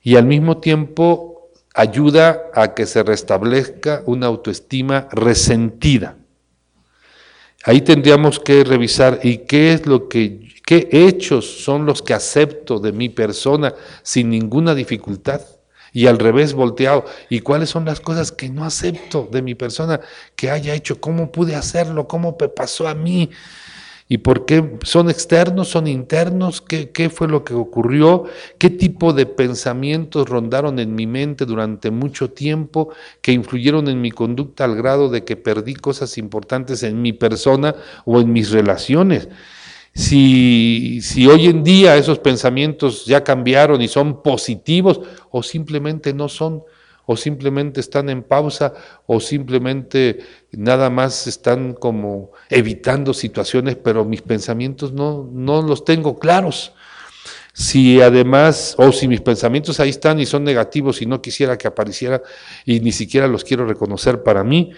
y al mismo tiempo ayuda a que se restablezca una autoestima resentida. Ahí tendríamos que revisar y qué es lo que, qué hechos son los que acepto de mi persona sin ninguna dificultad y al revés volteado. ¿Y cuáles son las cosas que no acepto de mi persona que haya hecho? ¿Cómo pude hacerlo? ¿Cómo pasó a mí? ¿Y por qué son externos, son internos? ¿Qué, ¿Qué, fue lo que ocurrió? ¿Qué tipo de pensamientos rondaron en mi mente durante mucho tiempo que influyeron en mi conducta al grado de que perdí cosas importantes en mi persona o en mis relaciones? Si, si hoy en día esos pensamientos ya cambiaron y son positivos o simplemente no son o simplemente están en pausa, o simplemente nada más están como evitando situaciones, pero mis pensamientos no, no los tengo claros. Si además, o si mis pensamientos ahí están y son negativos y no quisiera que apareciera y ni siquiera los quiero reconocer para mí,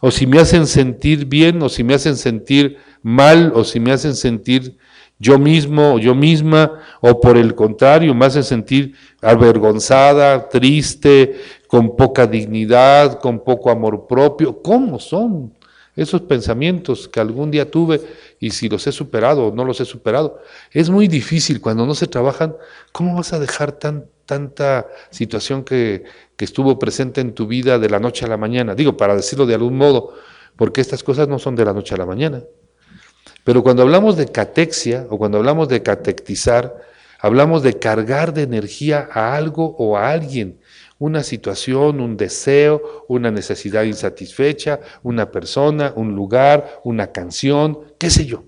o si me hacen sentir bien, o si me hacen sentir mal, o si me hacen sentir yo mismo o yo misma, o por el contrario, me hacen sentir avergonzada, triste, con poca dignidad, con poco amor propio. ¿Cómo son esos pensamientos que algún día tuve y si los he superado o no los he superado? Es muy difícil cuando no se trabajan. ¿Cómo vas a dejar tan, tanta situación que, que estuvo presente en tu vida de la noche a la mañana? Digo, para decirlo de algún modo, porque estas cosas no son de la noche a la mañana. Pero cuando hablamos de catexia o cuando hablamos de catectizar, hablamos de cargar de energía a algo o a alguien, una situación, un deseo, una necesidad insatisfecha, una persona, un lugar, una canción, qué sé yo.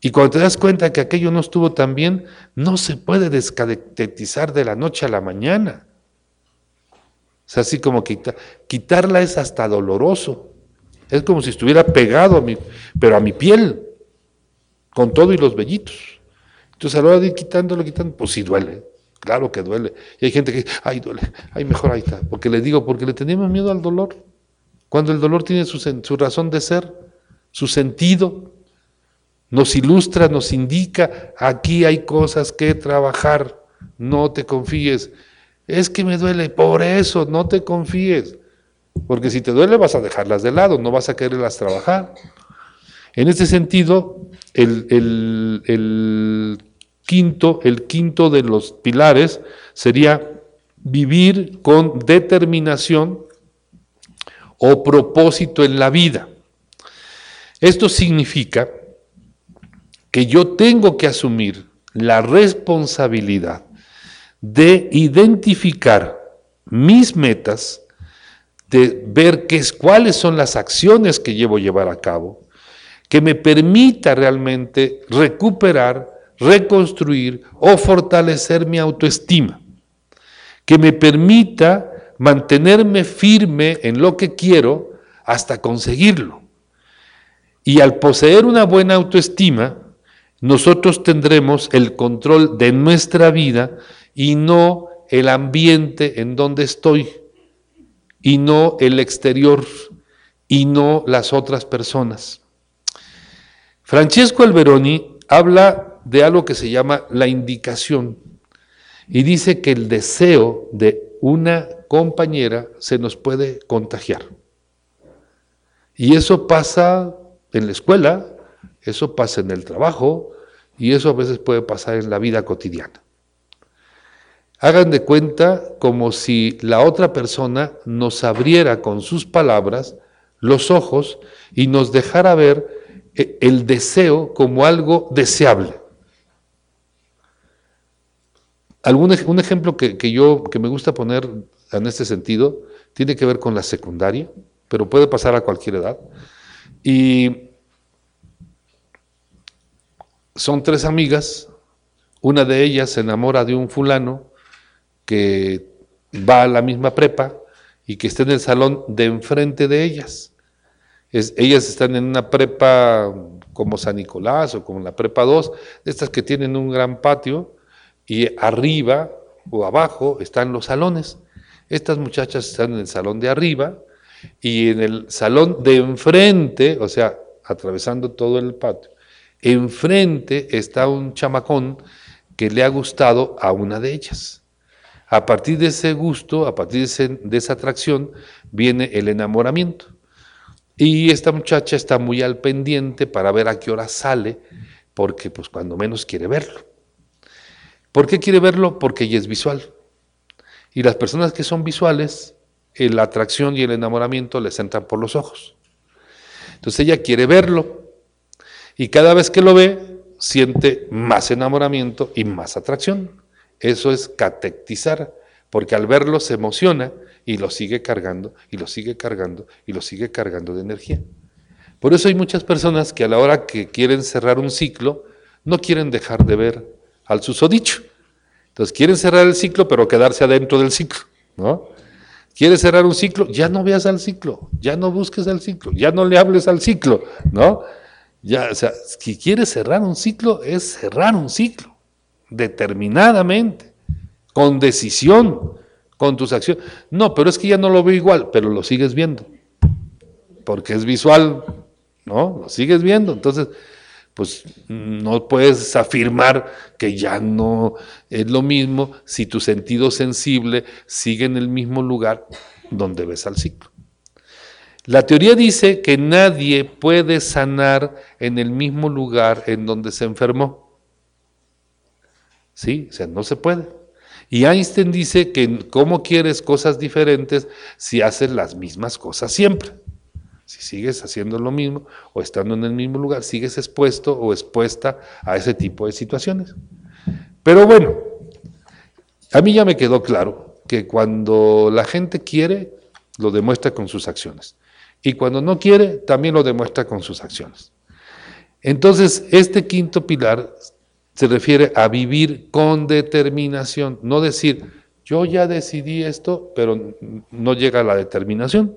Y cuando te das cuenta que aquello no estuvo tan bien, no se puede descatectizar de la noche a la mañana. Es así como quitarla es hasta doloroso. Es como si estuviera pegado a mi, pero a mi piel, con todo y los vellitos. Entonces a la hora de ir quitándolo, quitando, pues sí duele, claro que duele. Y hay gente que, ay, duele, ay, mejor ahí está. Porque le digo, porque le tenemos miedo al dolor. Cuando el dolor tiene su razón de ser, su sentido, nos ilustra, nos indica, aquí hay cosas que trabajar, no te confíes. Es que me duele, por eso, no te confíes. porque si te duele vas a dejarlas de lado, no vas a quererlas trabajar. En este sentido, el, quinto, el quinto de los pilares sería vivir con determinación o propósito en la vida. Esto significa que yo tengo que asumir la responsabilidad de identificar mis metas, de ver qué es, cuáles son las acciones que llevo a llevar a cabo, que me permita realmente recuperar, reconstruir o fortalecer mi autoestima, que me permita mantenerme firme en lo que quiero hasta conseguirlo. Y al poseer una buena autoestima, nosotros tendremos el control de nuestra vida y no el ambiente en donde estoy, y no el exterior, y no las otras personas. Francesco Alberoni habla de algo que se llama la indicación y dice que el deseo de una compañera se nos puede contagiar. Y eso pasa en la escuela, eso pasa en el trabajo y eso a veces puede pasar en la vida cotidiana. Hagan de cuenta como si la otra persona nos abriera con sus palabras los ojos y nos dejara ver e, el deseo como algo deseable. Algún, un ejemplo que, yo que me gusta poner en este sentido tiene que ver con la secundaria, pero puede pasar a cualquier edad. Y son tres amigas, una de ellas se enamora de un fulano que va a la misma prepa y que está en el salón de enfrente de ellas ellas están en una prepa como San Nicolás o como la prepa 2, de estas que tienen un gran patio y arriba o abajo están los salones. Estas muchachas están en el salón de arriba y en el salón de enfrente, o sea, atravesando todo el patio, enfrente está un chamacón que le ha gustado a una de ellas. A partir de ese gusto, a partir de esa atracción, viene el enamoramiento. Y esta muchacha está muy al pendiente para ver a qué hora sale, porque pues cuando menos quiere verlo. ¿Por qué quiere verlo? Porque ella es visual. Y las personas que son visuales, eh, la atracción y el enamoramiento les entran por los ojos. Entonces ella quiere verlo y cada vez que lo ve siente más enamoramiento y más atracción. Eso es catectizar, porque al verlo se emociona y lo sigue cargando y lo sigue cargando y lo sigue cargando de energía. Por eso hay muchas personas que a la hora que quieren cerrar un ciclo, no quieren dejar de ver al susodicho. Entonces quieren cerrar el ciclo, pero quedarse adentro del ciclo, ¿no? Quieres cerrar un ciclo, ya no veas al ciclo, ya no busques al ciclo, ya no le hables al ciclo, ¿no? Ya, o sea, si quieres cerrar un ciclo, es cerrar un ciclo, determinadamente, con decisión, con tus acciones. No, pero es que ya no lo veo igual, pero lo sigues viendo, porque es visual, ¿no? Lo sigues viendo, entonces, pues no puedes afirmar que ya no es lo mismo si tu sentido sensible sigue en el mismo lugar donde ves al ciclo. La teoría dice que nadie puede sanar en el mismo lugar en donde se enfermó. Sí, o sea, no se puede. Y Einstein dice que cómo quieres cosas diferentes si haces las mismas cosas siempre. Si sigues haciendo lo mismo o estando en el mismo lugar, sigues expuesto o expuesta a ese tipo de situaciones. Pero bueno, a mí ya me quedó claro que cuando la gente quiere, lo demuestra con sus acciones. Y cuando no quiere, también lo demuestra con sus acciones. Entonces, este quinto pilar se refiere a vivir con determinación, no decir, yo ya decidí esto, pero no llega a la determinación,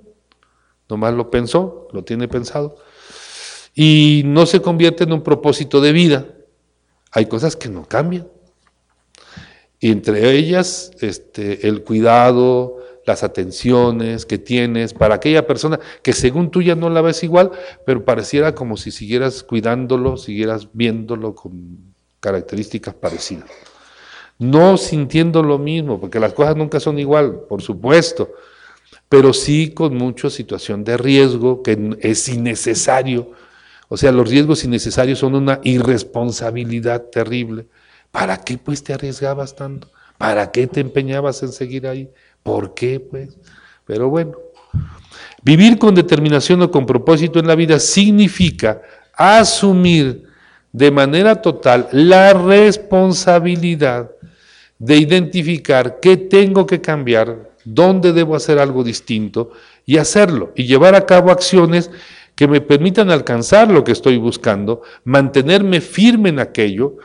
nomás lo pensó, lo tiene pensado, y no se convierte en un propósito de vida. Hay cosas que no cambian. Y entre ellas, este, el cuidado, las atenciones que tienes para aquella persona que según tú ya no la ves igual, pero pareciera como si siguieras cuidándolo, siguieras viéndolo con características parecidas. No sintiendo lo mismo, porque las cosas nunca son igual, por supuesto, pero sí con mucha situación de riesgo que es innecesario. O sea, los riesgos innecesarios son una irresponsabilidad terrible. ¿Para qué pues te arriesgabas tanto? ¿Para qué te empeñabas en seguir ahí? ¿Por qué pues? Pero bueno, vivir con determinación o con propósito en la vida significa asumir de manera total la responsabilidad de identificar qué tengo que cambiar, dónde debo hacer algo distinto y hacerlo y llevar a cabo acciones que me permitan alcanzar lo que estoy buscando, mantenerme firme en aquello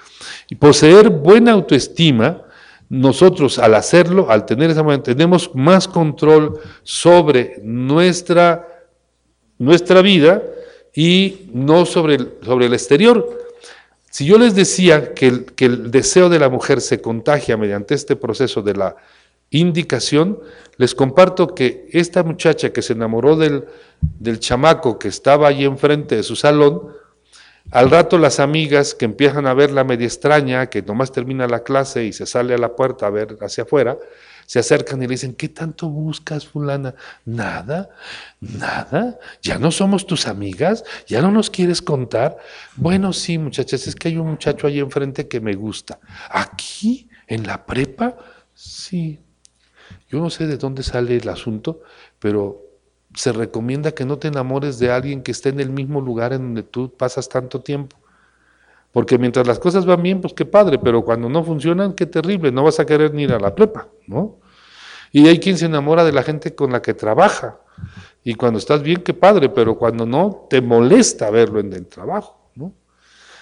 y poseer buena autoestima. Nosotros al hacerlo, al tener esa manera, tenemos más control sobre nuestra, nuestra vida y no sobre el, sobre el exterior. Si yo les decía que el, deseo de la mujer se contagia mediante este proceso de la indicación, les comparto que esta muchacha que se enamoró del, del chamaco que estaba allí enfrente de su salón, al rato las amigas que empiezan a verla media extraña, que nomás termina la clase y se sale a la puerta a ver hacia afuera, se acercan y le dicen, ¿qué tanto buscas, fulana? Nada, nada, ya no somos tus amigas, ya no nos quieres contar. Bueno, sí, muchachas, es que hay un muchacho ahí enfrente que me gusta. ¿Aquí? ¿En la prepa? Sí. Yo no sé de dónde sale el asunto, pero se recomienda que no te enamores de alguien que esté en el mismo lugar en donde tú pasas tanto tiempo. Porque mientras las cosas van bien, pues qué padre, pero cuando no funcionan, qué terrible, no vas a querer ni ir a la prepa, ¿no? Y hay quien se enamora de la gente con la que trabaja. Y cuando estás bien, qué padre, pero cuando no, te molesta verlo en el trabajo, ¿no?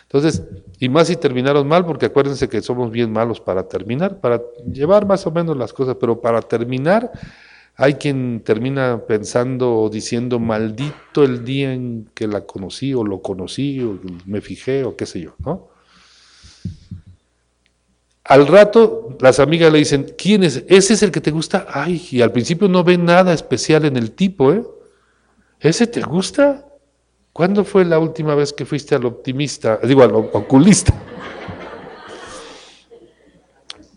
Entonces, y más si terminaron mal, porque acuérdense que somos bien malos para terminar, para llevar más o menos las cosas, pero para terminar hay quien termina pensando o diciendo, maldito el día en que la conocí o lo conocí o me fijé o qué sé yo, ¿no? Al rato las amigas le dicen, ¿quién es? ¿Ese es el que te gusta? Ay, y al principio no ven nada especial en el tipo, ¿eh? ¿Ese te gusta? ¿Cuándo fue la última vez que fuiste al optimista, digo, al oculista?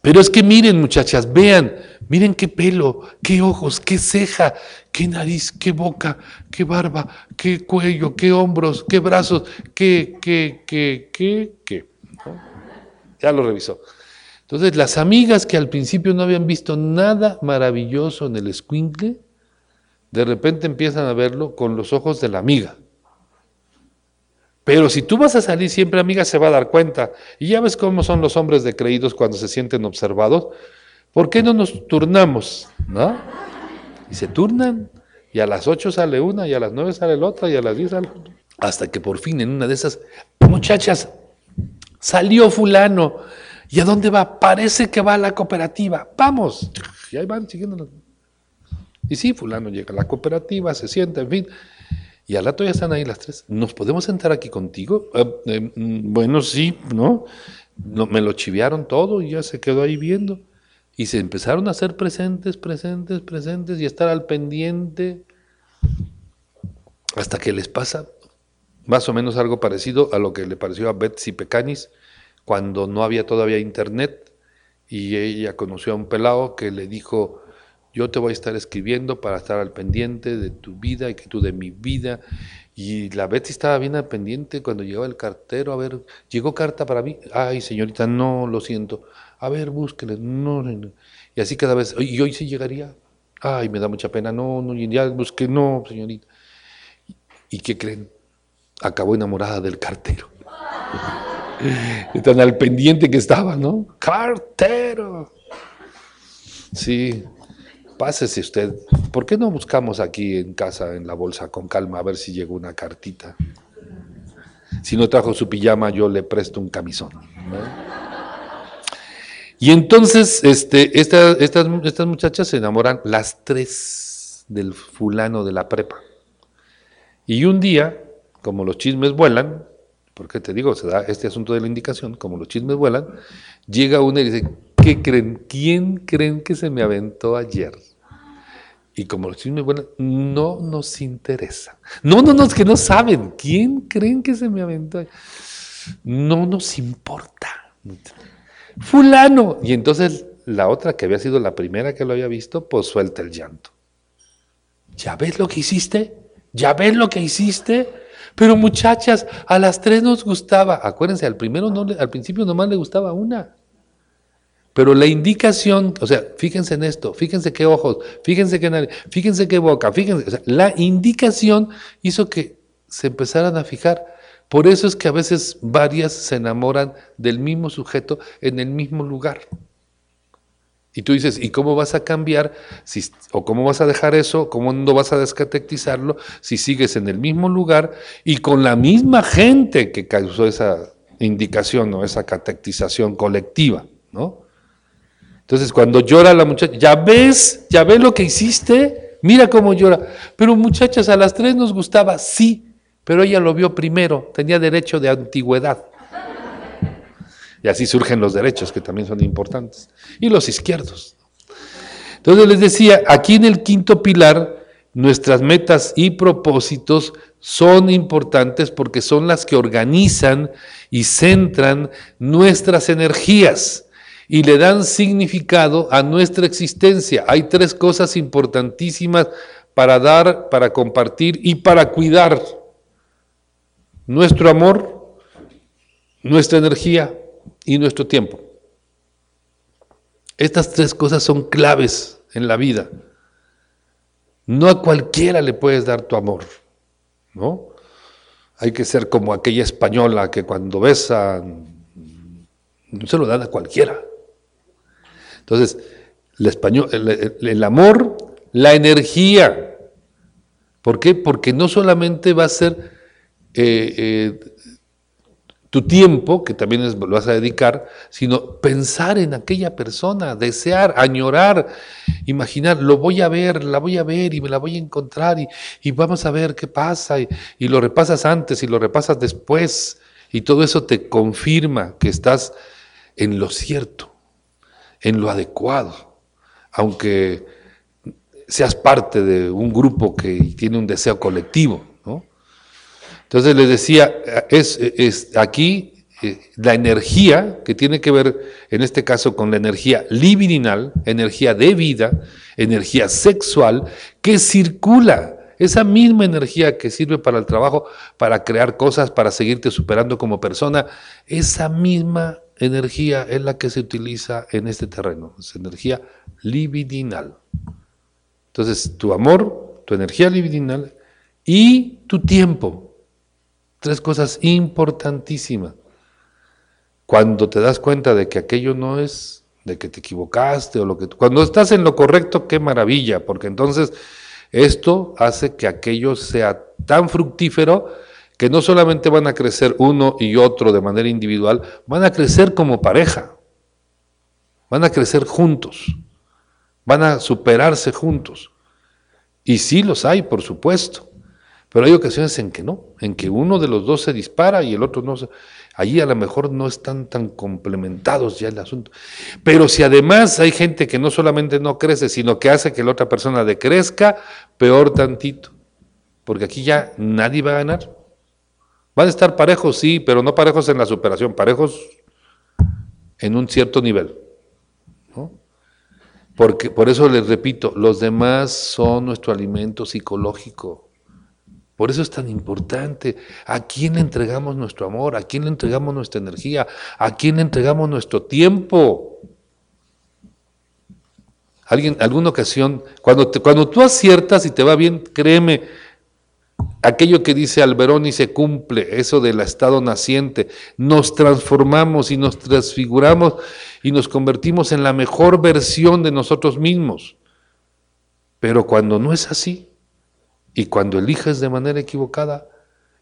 Pero es que miren muchachas, vean, Miren qué pelo, qué ojos, qué ceja, qué nariz, qué boca, qué barba, qué cuello, qué hombros, qué brazos, qué, qué, qué, qué, qué. Ya lo revisó. Entonces, las amigas que al principio no habían visto nada maravilloso en el escuincle, de repente empiezan a verlo con los ojos de la amiga. Pero si tú vas a salir siempre, amiga, se va a dar cuenta. Y ya ves cómo son los hombres de creídos cuando se sienten observados. ¿Por qué no nos turnamos? ¿No? Y se turnan, y a las 8 sale una, y a las 9 sale la otra, y a las 10 sale otra. Hasta que por fin en una de esas, muchachas, salió fulano. ¿Y a dónde va? Parece que va a la cooperativa. Vamos. Y ahí van siguiendo. Y sí, fulano llega a la cooperativa, se sienta, en fin. Y al rato ya están ahí las tres. ¿Nos podemos sentar aquí contigo? Eh, eh, mm, bueno, sí, ¿no? ¿no? Me lo chivearon todo y ya se quedó ahí viendo. Y se empezaron a hacer presentes, presentes, presentes y estar al pendiente hasta que les pasa más o menos algo parecido a lo que le pareció a Betsy Pecanis cuando no había todavía internet y ella conoció a un pelado que le dijo, yo te voy a estar escribiendo para estar al pendiente de tu vida y que tú de mi vida. Y la Betsy estaba bien al pendiente cuando llegaba el cartero, a ver, llegó carta para mí, ay señorita, no, lo siento, a ver, búsquele, no, y así cada vez, y hoy sí llegaría, ay, me da mucha pena, no, no, ya busqué, no, señorita. ¿Y qué creen? Acabó enamorada del cartero. Tan al pendiente que estaba, ¿no? Cartero. Sí, pásese usted. ¿Por qué no buscamos aquí en casa, en la bolsa, con calma, a ver si llegó una cartita? Si no trajo su pijama, yo le presto un camisón. Y entonces este, estas, estas muchachas se enamoran las tres del fulano de la prepa. Y un día, como los chismes vuelan, porque te digo, se da este asunto de la indicación, como los chismes vuelan, llega una y dice, ¿qué creen? ¿Quién creen que se me aventó ayer? Y como los chismes vuelan, no nos interesa. No, no, no, que no saben. ¿Quién creen que se me aventó? Ayer? No nos importa fulano. Y entonces la otra, que había sido la primera que lo había visto, pues suelta el llanto. ¿Ya ves lo que hiciste? ¿Ya ves lo que hiciste? Pero muchachas, a las tres nos gustaba. Acuérdense, al primero al principio nomás le gustaba una. Pero la indicación, o sea, fíjense en esto, fíjense qué ojos, fíjense qué nariz, fíjense qué boca, fíjense, o sea, la indicación hizo que se empezaran a fijar. Por eso es que a veces varias se enamoran del mismo sujeto en el mismo lugar. Y tú dices, ¿y cómo vas a cambiar? ¿O cómo vas a dejar eso? ¿Cómo no vas a descatectizarlo si sigues en el mismo lugar y con la misma gente que causó esa indicación o esa catectización colectiva? ¿no? Entonces, cuando llora la muchacha, ¿ya ves? ¿Ya ves lo que hiciste? Mira cómo llora. Pero muchachas, a las tres nos gustaba, sí, pero ella lo vio primero, tenía derecho de antigüedad. Y así surgen los derechos, que también son importantes. Y los izquierdos. Entonces les decía, aquí en el quinto pilar, nuestras metas y propósitos son importantes porque son las que organizan y centran nuestras energías y le dan significado a nuestra existencia. Hay tres cosas importantísimas para dar, para compartir y para cuidar. Nuestro amor, nuestra energía y nuestro tiempo. Estas tres cosas son claves en la vida. No a cualquiera le puedes dar tu amor, ¿no? Hay que ser como aquella española que cuando besa no se lo dan a cualquiera. Entonces, el, español, el, amor, la energía. ¿Por qué? Porque no solamente va a ser eh, eh, tu tiempo, que también es, lo vas a dedicar, sino pensar en aquella persona, desear, añorar, imaginar, lo voy a ver, la voy a ver y me la voy a encontrar y, vamos a ver qué pasa y, y, lo repasas antes y lo repasas después y todo eso te confirma que estás en lo cierto, en lo adecuado, aunque seas parte de un grupo que tiene un deseo colectivo. Entonces les decía, es, es aquí eh, la energía que tiene que ver, en este caso, con la energía libidinal, energía de vida, energía sexual, que circula. Esa misma energía que sirve para el trabajo, para crear cosas, para seguirte superando como persona, esa misma energía es la que se utiliza en este terreno, es energía libidinal. Entonces, tu amor, tu energía libidinal y tu tiempo, Tres cosas importantísimas. Cuando te das cuenta de que aquello no es, de que te equivocaste o lo que... Cuando estás en lo correcto, qué maravilla, porque entonces esto hace que aquello sea tan fructífero que no solamente van a crecer uno y otro de manera individual, van a crecer como pareja, van a crecer juntos, van a superarse juntos. Y sí los hay, por supuesto. Pero hay ocasiones en que no, en que uno de los dos se dispara y el otro no. Se, allí a lo mejor no están tan complementados ya el asunto. Pero si además hay gente que no solamente no crece, sino que hace que la otra persona decrezca, peor tantito. Porque aquí ya nadie va a ganar. Van a estar parejos, sí, pero no parejos en la superación, parejos en un cierto nivel. Porque, por eso les repito, los demás son nuestro alimento psicológico. Por eso es tan importante. ¿A quién entregamos nuestro amor? ¿A quién le entregamos nuestra energía? ¿A quién le entregamos nuestro tiempo? Alguien, alguna ocasión, cuando, cuando tú aciertas y te va bien, créeme, aquello que dice Alberoni se cumple, eso del estado naciente, nos transformamos y nos transfiguramos y nos convertimos en la mejor versión de nosotros mismos. Pero cuando no es así, y cuando eliges de manera equivocada,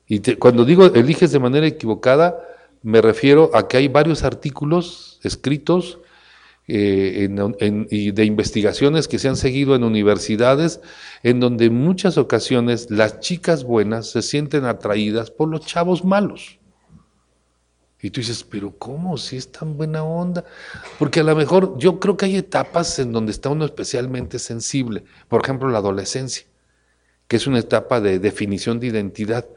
y cuando digo eliges de manera equivocada, me refiero a que hay varios artículos escritos eh, y de investigaciones que se han seguido en universidades, en donde en muchas ocasiones las chicas buenas se sienten atraídas por los chavos malos. Y tú dices, pero ¿cómo? Si es tan buena onda. Porque a lo mejor yo creo que hay etapas en donde está uno especialmente sensible. Por ejemplo, la adolescencia es una etapa de definición de identidad.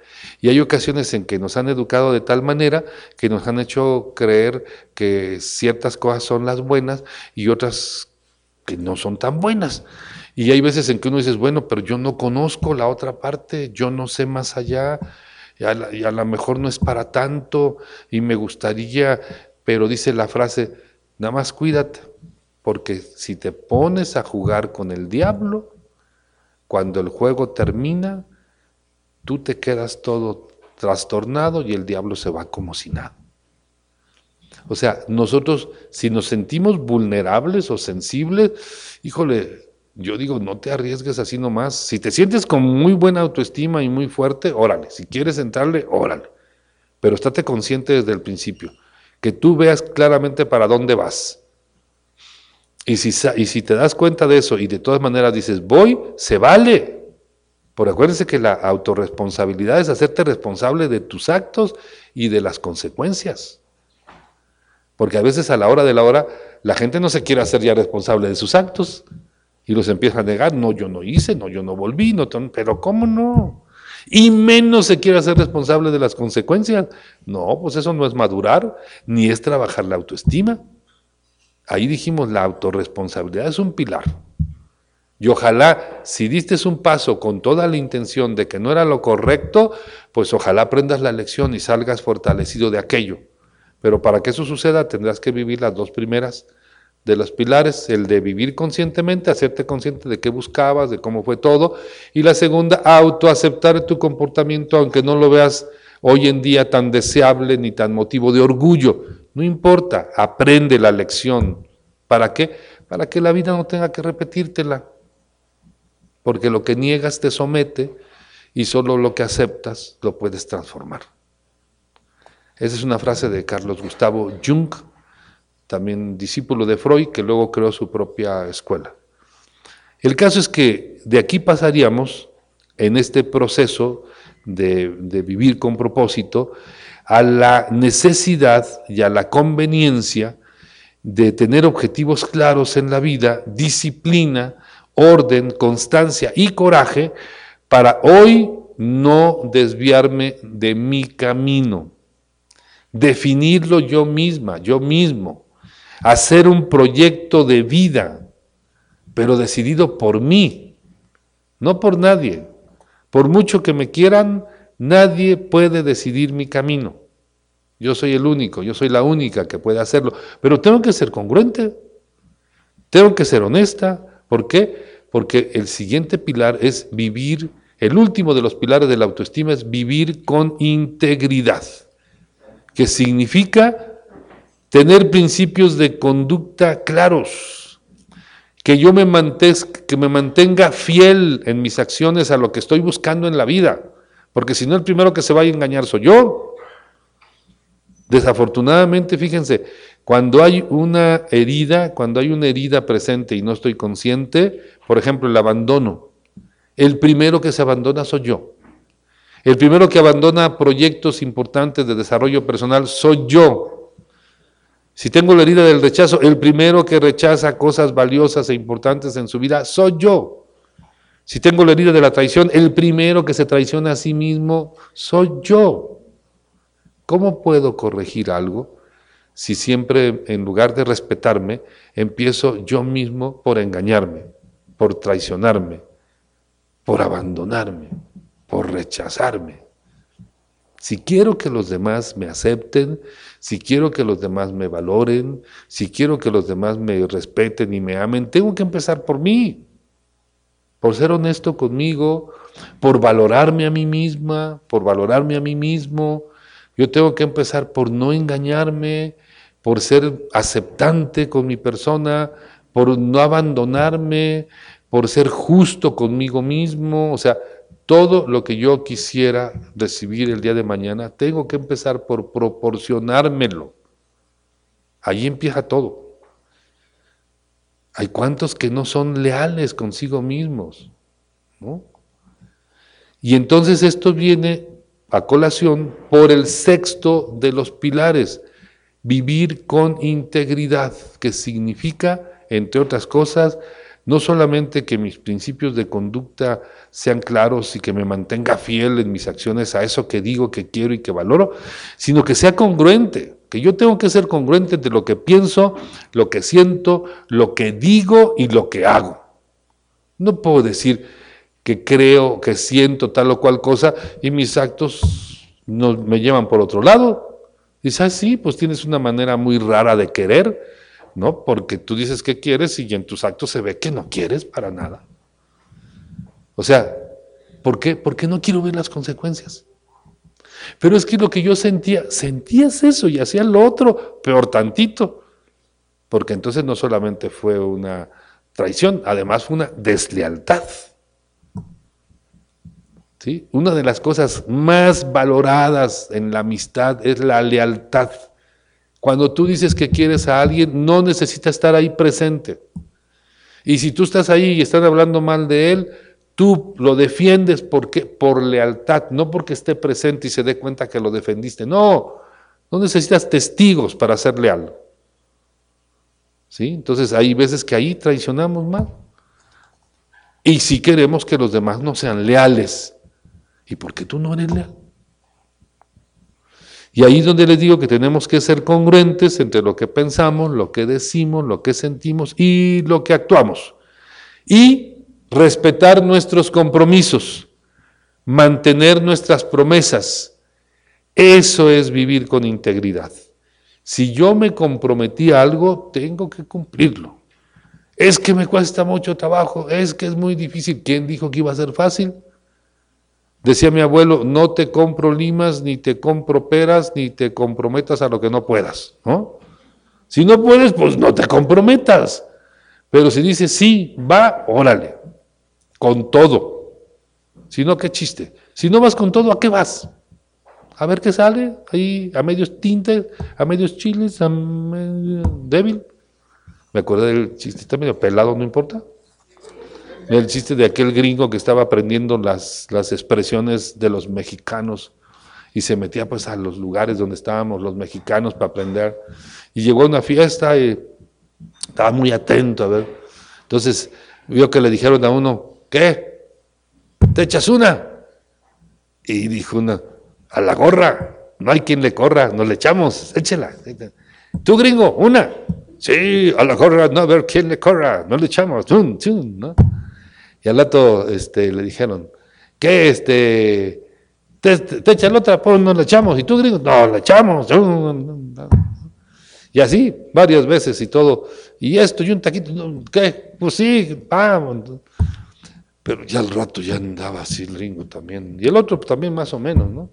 Y hay ocasiones en que nos han educado de tal manera que nos han hecho creer que ciertas cosas son las buenas y otras que no son tan buenas. Y hay veces en que uno dice, bueno, pero yo no conozco la otra parte, yo no sé más allá, y a, lo mejor no es para tanto, y me gustaría, pero dice la frase, nada más cuídate, porque si te pones a jugar con el diablo, cuando el juego termina, tú te quedas todo trastornado y el diablo se va como si nada. O sea, nosotros si nos sentimos vulnerables o sensibles, híjole, yo digo, no te arriesgues así nomás. Si te sientes con muy buena autoestima y muy fuerte, órale. Si quieres entrarle, órale. Pero estate consciente desde el principio, que tú veas claramente para dónde vas. Y si, y si te das cuenta de eso y de todas maneras dices, voy, se vale. Pero acuérdense que la autorresponsabilidad es hacerte responsable de tus actos y de las consecuencias. Porque a veces a la hora de la hora la gente no se quiere hacer ya responsable de sus actos y los empieza a negar, no, yo no hice, no, yo no volví, no, pero ¿cómo no? Y menos se quiere hacer responsable de las consecuencias. No, pues eso no es madurar, ni es trabajar la autoestima. Ahí dijimos, la autorresponsabilidad es un pilar. Y ojalá, si diste un paso con toda la intención de que no era lo correcto, pues ojalá aprendas la lección y salgas fortalecido de aquello. Pero para que eso suceda tendrás que vivir las dos primeras de los pilares, el de vivir conscientemente, hacerte consciente de qué buscabas, de cómo fue todo, y la segunda, autoaceptar tu comportamiento, aunque no lo veas hoy en día tan deseable ni tan motivo de orgullo. No importa, aprende la lección. ¿Para qué? Para que la vida no tenga que repetírtela. Porque lo que niegas te somete y solo lo que aceptas lo puedes transformar. Esa es una frase de Carlos Gustavo Jung, también discípulo de Freud, que luego creó su propia escuela. El caso es que de aquí pasaríamos, en este proceso de, vivir con propósito, a la necesidad y a la conveniencia de tener objetivos claros en la vida, disciplina, orden, constancia y coraje para hoy no desviarme de mi camino, definirlo yo misma, yo mismo, hacer un proyecto de vida, pero decidido por mí, no por nadie. Por mucho que me quieran, nadie puede decidir mi camino. Yo soy el único, yo soy la única que puede hacerlo, pero tengo que ser congruente, tengo que ser honesta. ¿Por qué? Porque el siguiente pilar es vivir, el último de los pilares de la autoestima es vivir con integridad, que significa tener principios de conducta claros, que yo me, que me mantenga fiel en mis acciones a lo que estoy buscando en la vida, porque si no el primero que se va a engañar soy yo. Desafortunadamente, fíjense, cuando hay una herida, cuando hay una herida presente y no estoy consciente, por ejemplo, el abandono, el primero que se abandona soy yo. El primero que abandona proyectos importantes de desarrollo personal soy yo. Si tengo la herida del rechazo, el primero que rechaza cosas valiosas e importantes en su vida soy yo. Si tengo la herida de la traición, el primero que se traiciona a sí mismo soy yo. ¿Cómo puedo corregir algo si siempre, en lugar de respetarme, empiezo yo mismo por engañarme, por traicionarme, por abandonarme, por rechazarme? Si quiero que los demás me acepten, si quiero que los demás me valoren, si quiero que los demás me respeten y me amen, tengo que empezar por mí, por ser honesto conmigo, por valorarme a mí misma, por valorarme a mí mismo. Yo tengo que empezar por no engañarme, por ser aceptante con mi persona, por no abandonarme, por ser justo conmigo mismo, o sea, todo lo que yo quisiera recibir el día de mañana, tengo que empezar por proporcionármelo. Ahí empieza todo. Hay cuantos que no son leales consigo mismos. Y entonces esto viene a colación por el sexto de los pilares, vivir con integridad, que significa, entre otras cosas, no solamente que mis principios de conducta sean claros y que me mantenga fiel en mis acciones a eso que digo, que quiero y que valoro, sino que sea congruente, que yo tengo que ser congruente entre lo que pienso, lo que siento, lo que digo y lo que hago. No puedo decir que creo, que siento tal o cual cosa y mis actos no, me llevan por otro lado. Dices, ah, sí, pues tienes una manera muy rara de querer, ¿no? Porque tú dices que quieres y en tus actos se ve que no quieres para nada. O sea, ¿por qué? Porque no quiero ver las consecuencias. Pero es que lo que yo sentía, sentías eso y hacía lo otro, peor tantito. Porque entonces no solamente fue una traición, además fue una deslealtad. ¿Sí? Una de las cosas más valoradas en la amistad es la lealtad. Cuando tú dices que quieres a alguien, no necesita estar ahí presente. Y si tú estás ahí y están hablando mal de él, tú lo defiendes porque, por lealtad, no porque esté presente y se dé cuenta que lo defendiste. No, no necesitas testigos para ser leal. ¿Sí? Entonces hay veces que ahí traicionamos mal. Y si queremos que los demás no sean leales, ¿y por qué tú no eres leal? Y ahí es donde les digo que tenemos que ser congruentes entre lo que pensamos, lo que decimos, lo que sentimos y lo que actuamos. Y respetar nuestros compromisos, mantener nuestras promesas. Eso es vivir con integridad. Si yo me comprometí a algo, tengo que cumplirlo. Es que me cuesta mucho trabajo, es que es muy difícil. ¿Quién dijo que iba a ser fácil? Decía mi abuelo, no te compro limas, ni te compro peras, ni te comprometas a lo que no puedas. ¿no? Si no puedes, pues no te comprometas. Pero si dices sí, va, órale, con todo. Si no, qué chiste. Si no vas con todo, ¿a qué vas? a ver qué sale, ahí a medios tintes, a medios chiles, a medio débil. Me acuerdo del chiste, está medio pelado, no importa. El chiste de aquel gringo que estaba aprendiendo las, las expresiones de los mexicanos y se metía pues a los lugares donde estábamos los mexicanos para aprender. Y llegó a una fiesta y estaba muy atento a ver. Entonces vio que le dijeron a uno, ¿qué? ¿Te echas una? Y dijo una, a la gorra, no hay quien le corra, nos le echamos, échela. Tú gringo, una. Sí, a la gorra, no a ver quién le corra, no le echamos. ¿no? Y al rato este, le dijeron, ¿qué? Este, te, te, echa la otra, pues no le echamos. Y tú gringo, no, le echamos. Y así, varias veces y todo. Y esto, y un taquito, ¿qué? Pues sí, vamos. Pero ya al rato ya andaba así el gringo también. Y el otro también más o menos, ¿no?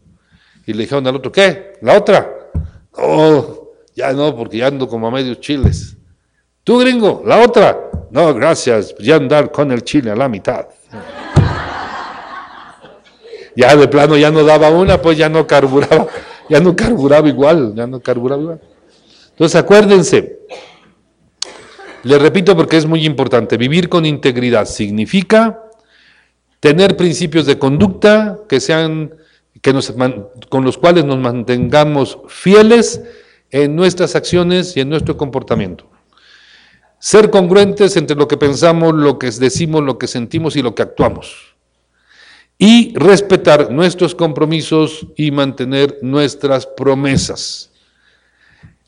Y le dijeron al otro, ¿qué? ¿La otra? Oh, ya no, porque ya ando como a medios chiles. ¿Tú, gringo? ¿La otra? No, gracias, ya andar con el chile a la mitad. Ya de plano ya no daba una, pues ya no carburaba, ya no carburaba igual, ya no carburaba igual. Entonces acuérdense, les repito porque es muy importante, vivir con integridad significa tener principios de conducta que sean con los cuales nos mantengamos fieles en nuestras acciones y en nuestro comportamiento. Ser congruentes entre lo que pensamos, lo que decimos, lo que sentimos y lo que actuamos. Y respetar nuestros compromisos y mantener nuestras promesas.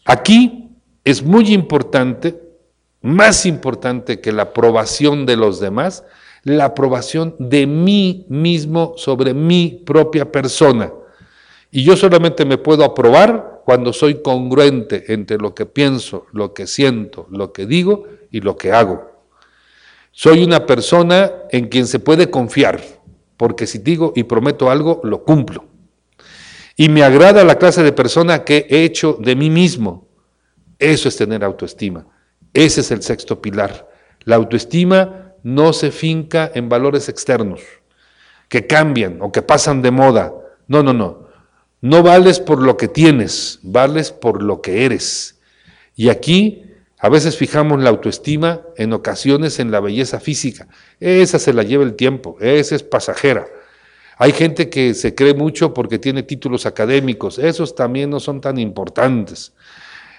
Aquí es muy importante, más importante que la aprobación de los demás, la aprobación de mí mismo sobre mi propia persona. Y yo solamente me puedo aprobar cuando soy congruente entre lo que pienso, lo que siento, lo que digo y lo que hago. Soy una persona en quien se puede confiar, porque si digo y prometo algo, lo cumplo. Y me agrada la clase de persona que he hecho de mí mismo. Eso es tener autoestima. Ese es el sexto pilar. La autoestima no se finca en valores externos, que cambian o que pasan de moda. No, no, no. No vales por lo que tienes, vales por lo que eres. Y aquí a veces fijamos la autoestima en ocasiones en la belleza física. Esa se la lleva el tiempo, esa es pasajera. Hay gente que se cree mucho porque tiene títulos académicos, esos también no son tan importantes.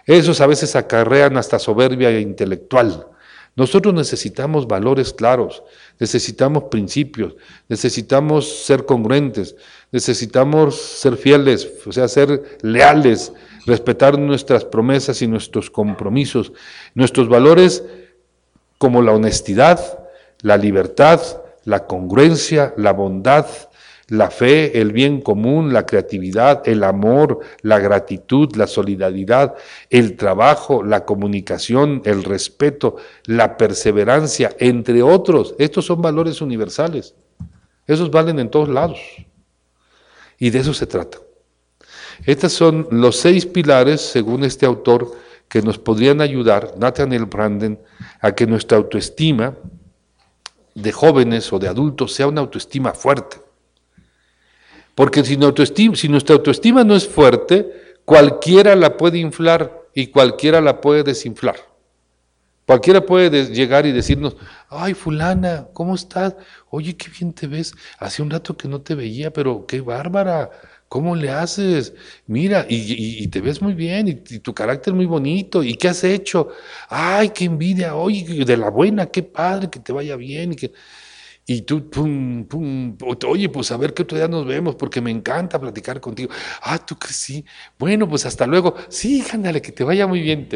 Esos a veces acarrean hasta soberbia intelectual. Nosotros necesitamos valores claros, necesitamos principios, necesitamos ser congruentes, necesitamos ser fieles, o sea, ser leales, respetar nuestras promesas y nuestros compromisos, nuestros valores como la honestidad, la libertad, la congruencia, la bondad, la fe, el bien común, la creatividad, el amor, la gratitud, la solidaridad, el trabajo, la comunicación, el respeto, la perseverancia, entre otros. Estos son valores universales. Esos valen en todos lados. Y de eso se trata. Estos son los seis pilares, según este autor, que nos podrían ayudar, Nathaniel Branden, a que nuestra autoestima de jóvenes o de adultos sea una autoestima fuerte. Porque si, nuestra autoestima no es fuerte, cualquiera la puede inflar y cualquiera la puede desinflar. Cualquiera puede llegar y decirnos, ay fulana, ¿cómo estás? Oye, qué bien te ves. Hace un rato que no te veía, pero qué bárbara. ¿Cómo le haces? Mira, y, te ves muy bien, y, tu carácter muy bonito, ¿y qué has hecho? Ay, qué envidia, oye, de la buena, qué padre, que te vaya bien, y que... Y tú, pum, pum, oye, pues a ver qué otro día nos vemos, porque me encanta platicar contigo. Ah, tú que sí. Bueno, pues hasta luego. Sí, ándale, que te vaya muy bien.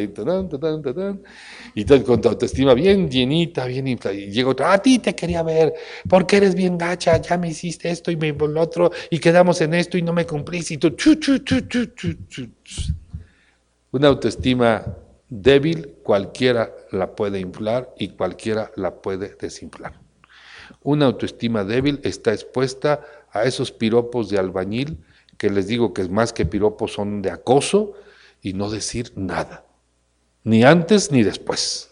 Y con tu autoestima bien llenita, bien inflada. Y llega otro, a ti te quería ver, porque eres bien gacha, ya me hiciste esto y me el otro, y quedamos en esto y no me cumplís. Y tú, chu, chu, chu, Una autoestima débil, cualquiera la puede inflar y cualquiera la puede desinflar. Una autoestima débil está expuesta a esos piropos de albañil, que les digo que más que piropos son de acoso y no decir nada, ni antes ni después.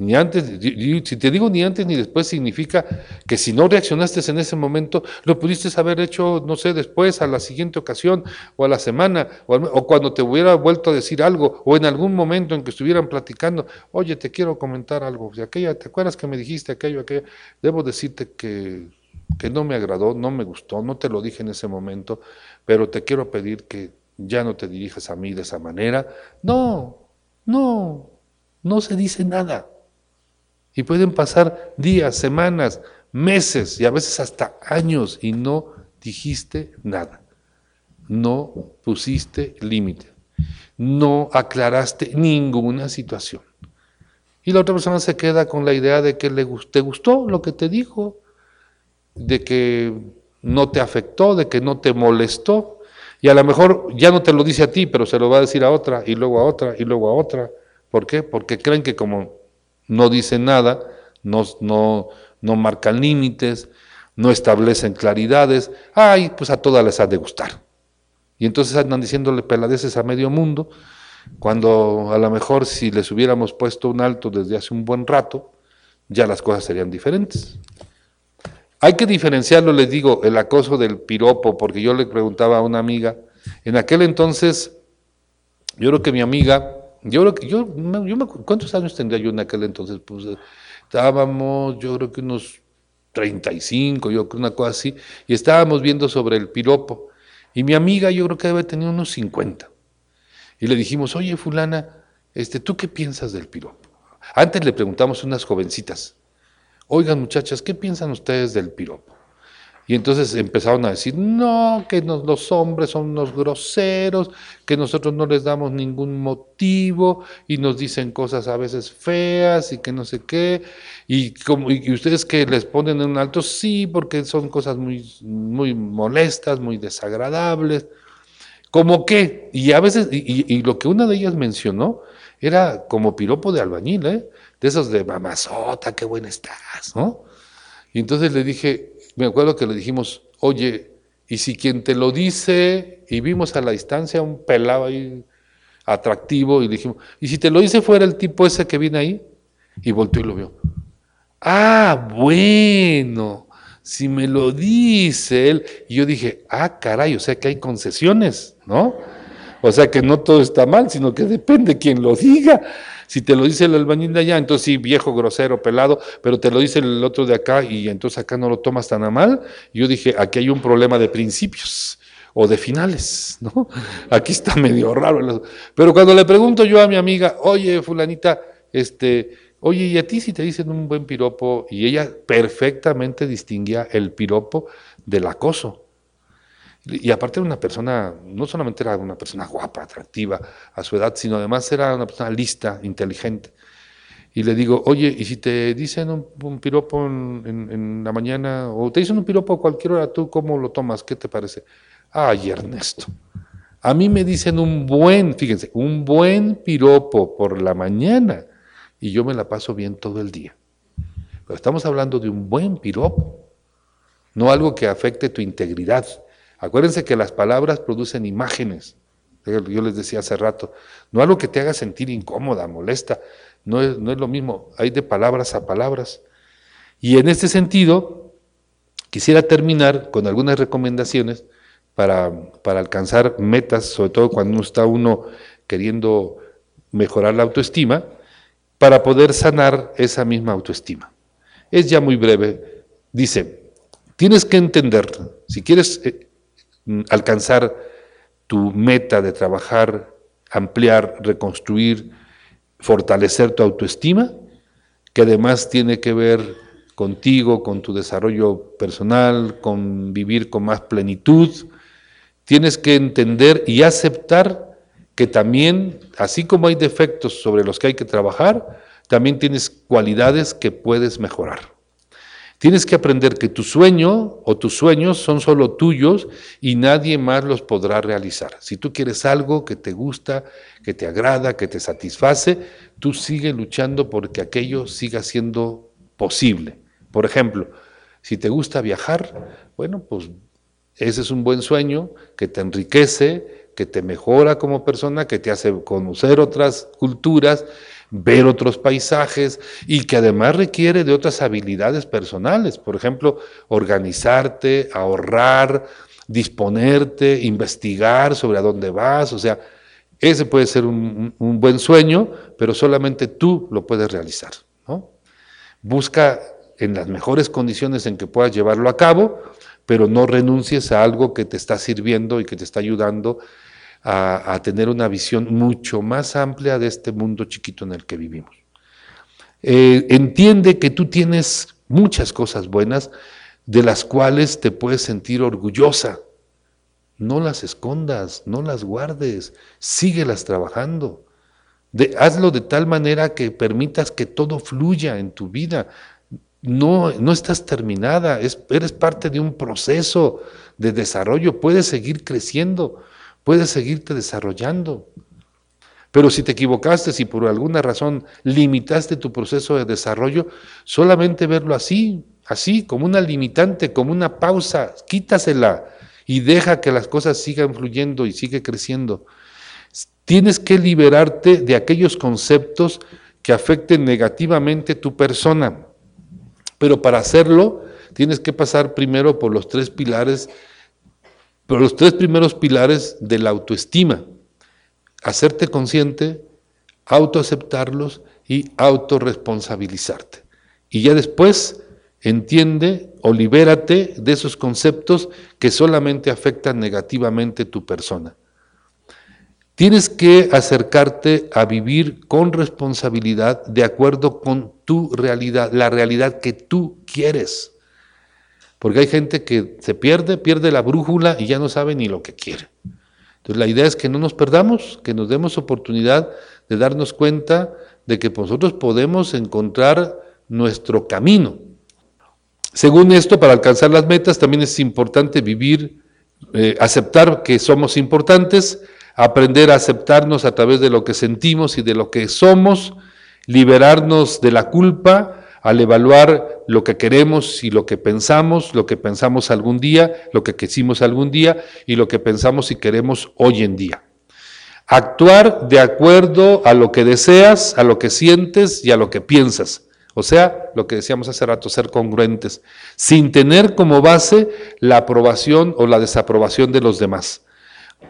Ni antes, si te digo ni antes ni después, significa que si no reaccionaste en ese momento, lo pudiste haber hecho, no sé, después, a la siguiente ocasión, o a la semana, o, cuando te hubiera vuelto a decir algo, o en algún momento en que estuvieran platicando, oye, te quiero comentar algo, aquella, ¿te acuerdas que me dijiste aquello, aquello? Debo decirte que, que no me agradó, no me gustó, no te lo dije en ese momento, pero te quiero pedir que ya no te dirijas a mí de esa manera. No, no, no se dice nada. Y pueden pasar días, semanas, meses y a veces hasta años y no dijiste nada. No pusiste límite. No aclaraste ninguna situación. Y la otra persona se queda con la idea de que le te gustó lo que te dijo, de que no te afectó, de que no te molestó. Y a lo mejor ya no te lo dice a ti, pero se lo va a decir a otra, y luego a otra, y luego a otra. ¿Por qué? Porque creen que como no dicen nada, no, no, no marcan límites, no establecen claridades, ay, pues a todas les ha de gustar. Y entonces andan diciéndole peladeces a medio mundo, cuando a lo mejor si les hubiéramos puesto un alto desde hace un buen rato, ya las cosas serían diferentes. Hay que diferenciarlo, les digo, el acoso del piropo, porque yo le preguntaba a una amiga, en aquel entonces, yo creo que mi amiga yo creo que yo, yo me, ¿cuántos años tendría yo en aquel entonces? Pues estábamos, yo creo que unos 35, yo creo una cosa así, y estábamos viendo sobre el piropo. Y mi amiga, yo creo que debe tener unos 50. Y le dijimos, oye, fulana, este, ¿tú qué piensas del piropo? Antes le preguntamos a unas jovencitas, oigan muchachas, ¿qué piensan ustedes del piropo? Y entonces empezaron a decir, no, que los hombres son unos groseros, que nosotros no les damos ningún motivo y nos dicen cosas a veces feas y que no sé qué. Y, como, y ustedes que les ponen en un alto, sí, porque son cosas muy, muy molestas, muy desagradables. Como que, y a veces, y, lo que una de ellas mencionó era como piropo de albañil, ¿eh? de esos de mamazota, qué buena estás, ¿no? Y entonces le dije, me acuerdo que le dijimos, oye, y si quien te lo dice, y vimos a la distancia un pelado ahí atractivo, y le dijimos, ¿y si te lo dice fuera el tipo ese que viene ahí? Y volteó y lo vio. Ah, bueno, si me lo dice él. Y yo dije, ah, caray, o sea que hay concesiones, ¿no? O sea que no todo está mal, sino que depende quien lo diga. Si te lo dice el albañil de allá, entonces sí, viejo, grosero, pelado, pero te lo dice el otro de acá y entonces acá no lo tomas tan a mal. Yo dije, aquí hay un problema de principios o de finales, ¿no? Aquí está medio raro. Pero cuando le pregunto yo a mi amiga, oye, fulanita, este, oye, ¿y a ti si te dicen un buen piropo? Y ella perfectamente distinguía el piropo del acoso. Y aparte era una persona, no solamente era una persona guapa, atractiva a su edad, sino además era una persona lista, inteligente. y le digo, oye, ¿y si te dicen un, piropo en, la mañana, o te dicen un piropo a cualquier hora, ¿tú cómo lo tomas? ¿Qué te parece? Ay, Ernesto, a mí me dicen un buen, fíjense, un buen piropo por la mañana, y yo me la paso bien todo el día. Pero estamos hablando de un buen piropo, no algo que afecte tu integridad. Acuérdense que las palabras producen imágenes. Yo les decía hace rato, no algo que te haga sentir incómoda, molesta, no es, no es lo mismo, hay de palabras a palabras. Y en este sentido, quisiera terminar con algunas recomendaciones para, para alcanzar metas, sobre todo cuando uno está uno queriendo mejorar la autoestima, para poder sanar esa misma autoestima. Es ya muy breve. Dice, tienes que entender, si quieres eh, alcanzar tu meta de trabajar, ampliar, reconstruir, fortalecer tu autoestima, que además tiene que ver contigo, con tu desarrollo personal, con vivir con más plenitud. Tienes que entender y aceptar que también, así como hay defectos sobre los que hay que trabajar, también tienes cualidades que puedes mejorar. Tienes que aprender que tu sueño o tus sueños son solo tuyos y nadie más los podrá realizar. Si tú quieres algo que te gusta, que te agrada, que te satisface, tú sigue luchando porque aquello siga siendo posible. Por ejemplo, si te gusta viajar, bueno, pues ese es un buen sueño que te enriquece, que te mejora como persona, que te hace conocer otras culturas ver otros paisajes y que además requiere de otras habilidades personales, por ejemplo, organizarte, ahorrar, disponerte, investigar sobre a dónde vas, o sea, ese puede ser un, buen sueño, pero solamente tú lo puedes realizar. Busca en las mejores condiciones en que puedas llevarlo a cabo, pero no renuncies a algo que te está sirviendo y que te está ayudando a, tener una visión mucho más amplia de este mundo chiquito en el que vivimos. Eh, entiende que tú tienes muchas cosas buenas de las cuales te puedes sentir orgullosa. No las escondas, no las guardes, síguelas trabajando. hazlo de tal manera que permitas que todo fluya en tu vida. No, no estás terminada, eres parte de un proceso de desarrollo, puedes seguir creciendo puedes seguirte desarrollando. Pero si te equivocaste, si por alguna razón limitaste tu proceso de desarrollo, solamente verlo así, así, como una limitante, como una pausa, quítasela y deja que las cosas sigan fluyendo y sigue creciendo. Tienes que liberarte de aquellos conceptos que afecten negativamente tu persona. Pero para hacerlo, tienes que pasar primero por los tres pilares pero los tres primeros pilares de la autoestima, hacerte consciente, autoaceptarlos y autorresponsabilizarte. Y ya después entiende o libérate de esos conceptos que solamente afectan negativamente tu persona. Tienes que acercarte a vivir con responsabilidad de acuerdo con tu realidad, la realidad que tú quieres. Porque hay gente que se pierde, pierde la brújula y ya no sabe ni lo que quiere. Entonces la idea es que no nos perdamos, que nos demos oportunidad de darnos cuenta de que nosotros podemos encontrar nuestro camino. Según esto, para alcanzar las metas también es importante vivir, eh, aceptar que somos importantes, aprender a aceptarnos a través de lo que sentimos y de lo que somos, liberarnos de la culpa, al evaluar lo que queremos y lo que pensamos, lo que pensamos algún día, lo que quisimos algún día y lo que pensamos y queremos hoy en día. Actuar de acuerdo a lo que deseas, a lo que sientes y a lo que piensas. O sea, lo que decíamos hace rato, ser congruentes, sin tener como base la aprobación o la desaprobación de los demás.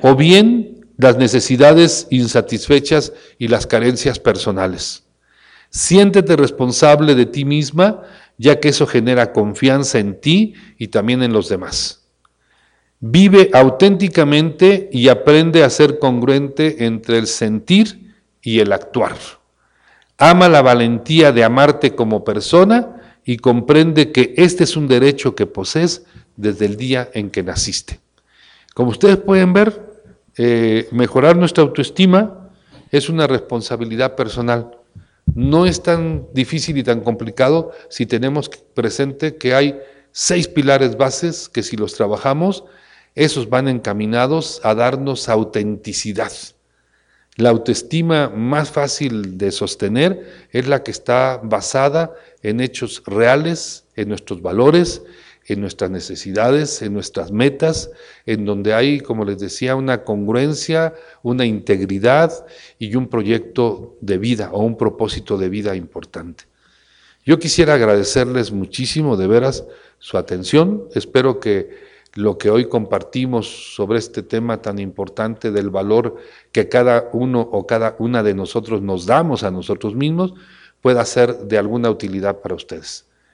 O bien las necesidades insatisfechas y las carencias personales. Siéntete responsable de ti misma, ya que eso genera confianza en ti y también en los demás. Vive auténticamente y aprende a ser congruente entre el sentir y el actuar. Ama la valentía de amarte como persona y comprende que este es un derecho que posees desde el día en que naciste. Como ustedes pueden ver, eh, mejorar nuestra autoestima es una responsabilidad personal no es tan difícil y tan complicado si tenemos presente que hay seis pilares bases que si los trabajamos, esos van encaminados a darnos autenticidad. La autoestima más fácil de sostener es la que está basada en hechos reales, en nuestros valores, en nuestras necesidades, en nuestras metas, en donde hay, como les decía, una congruencia, una integridad y un proyecto de vida o un propósito de vida importante. Yo quisiera agradecerles muchísimo, de veras, su atención. Espero que lo que hoy compartimos sobre este tema tan importante del valor que cada uno o cada una de nosotros nos damos a nosotros mismos pueda ser de alguna utilidad para ustedes.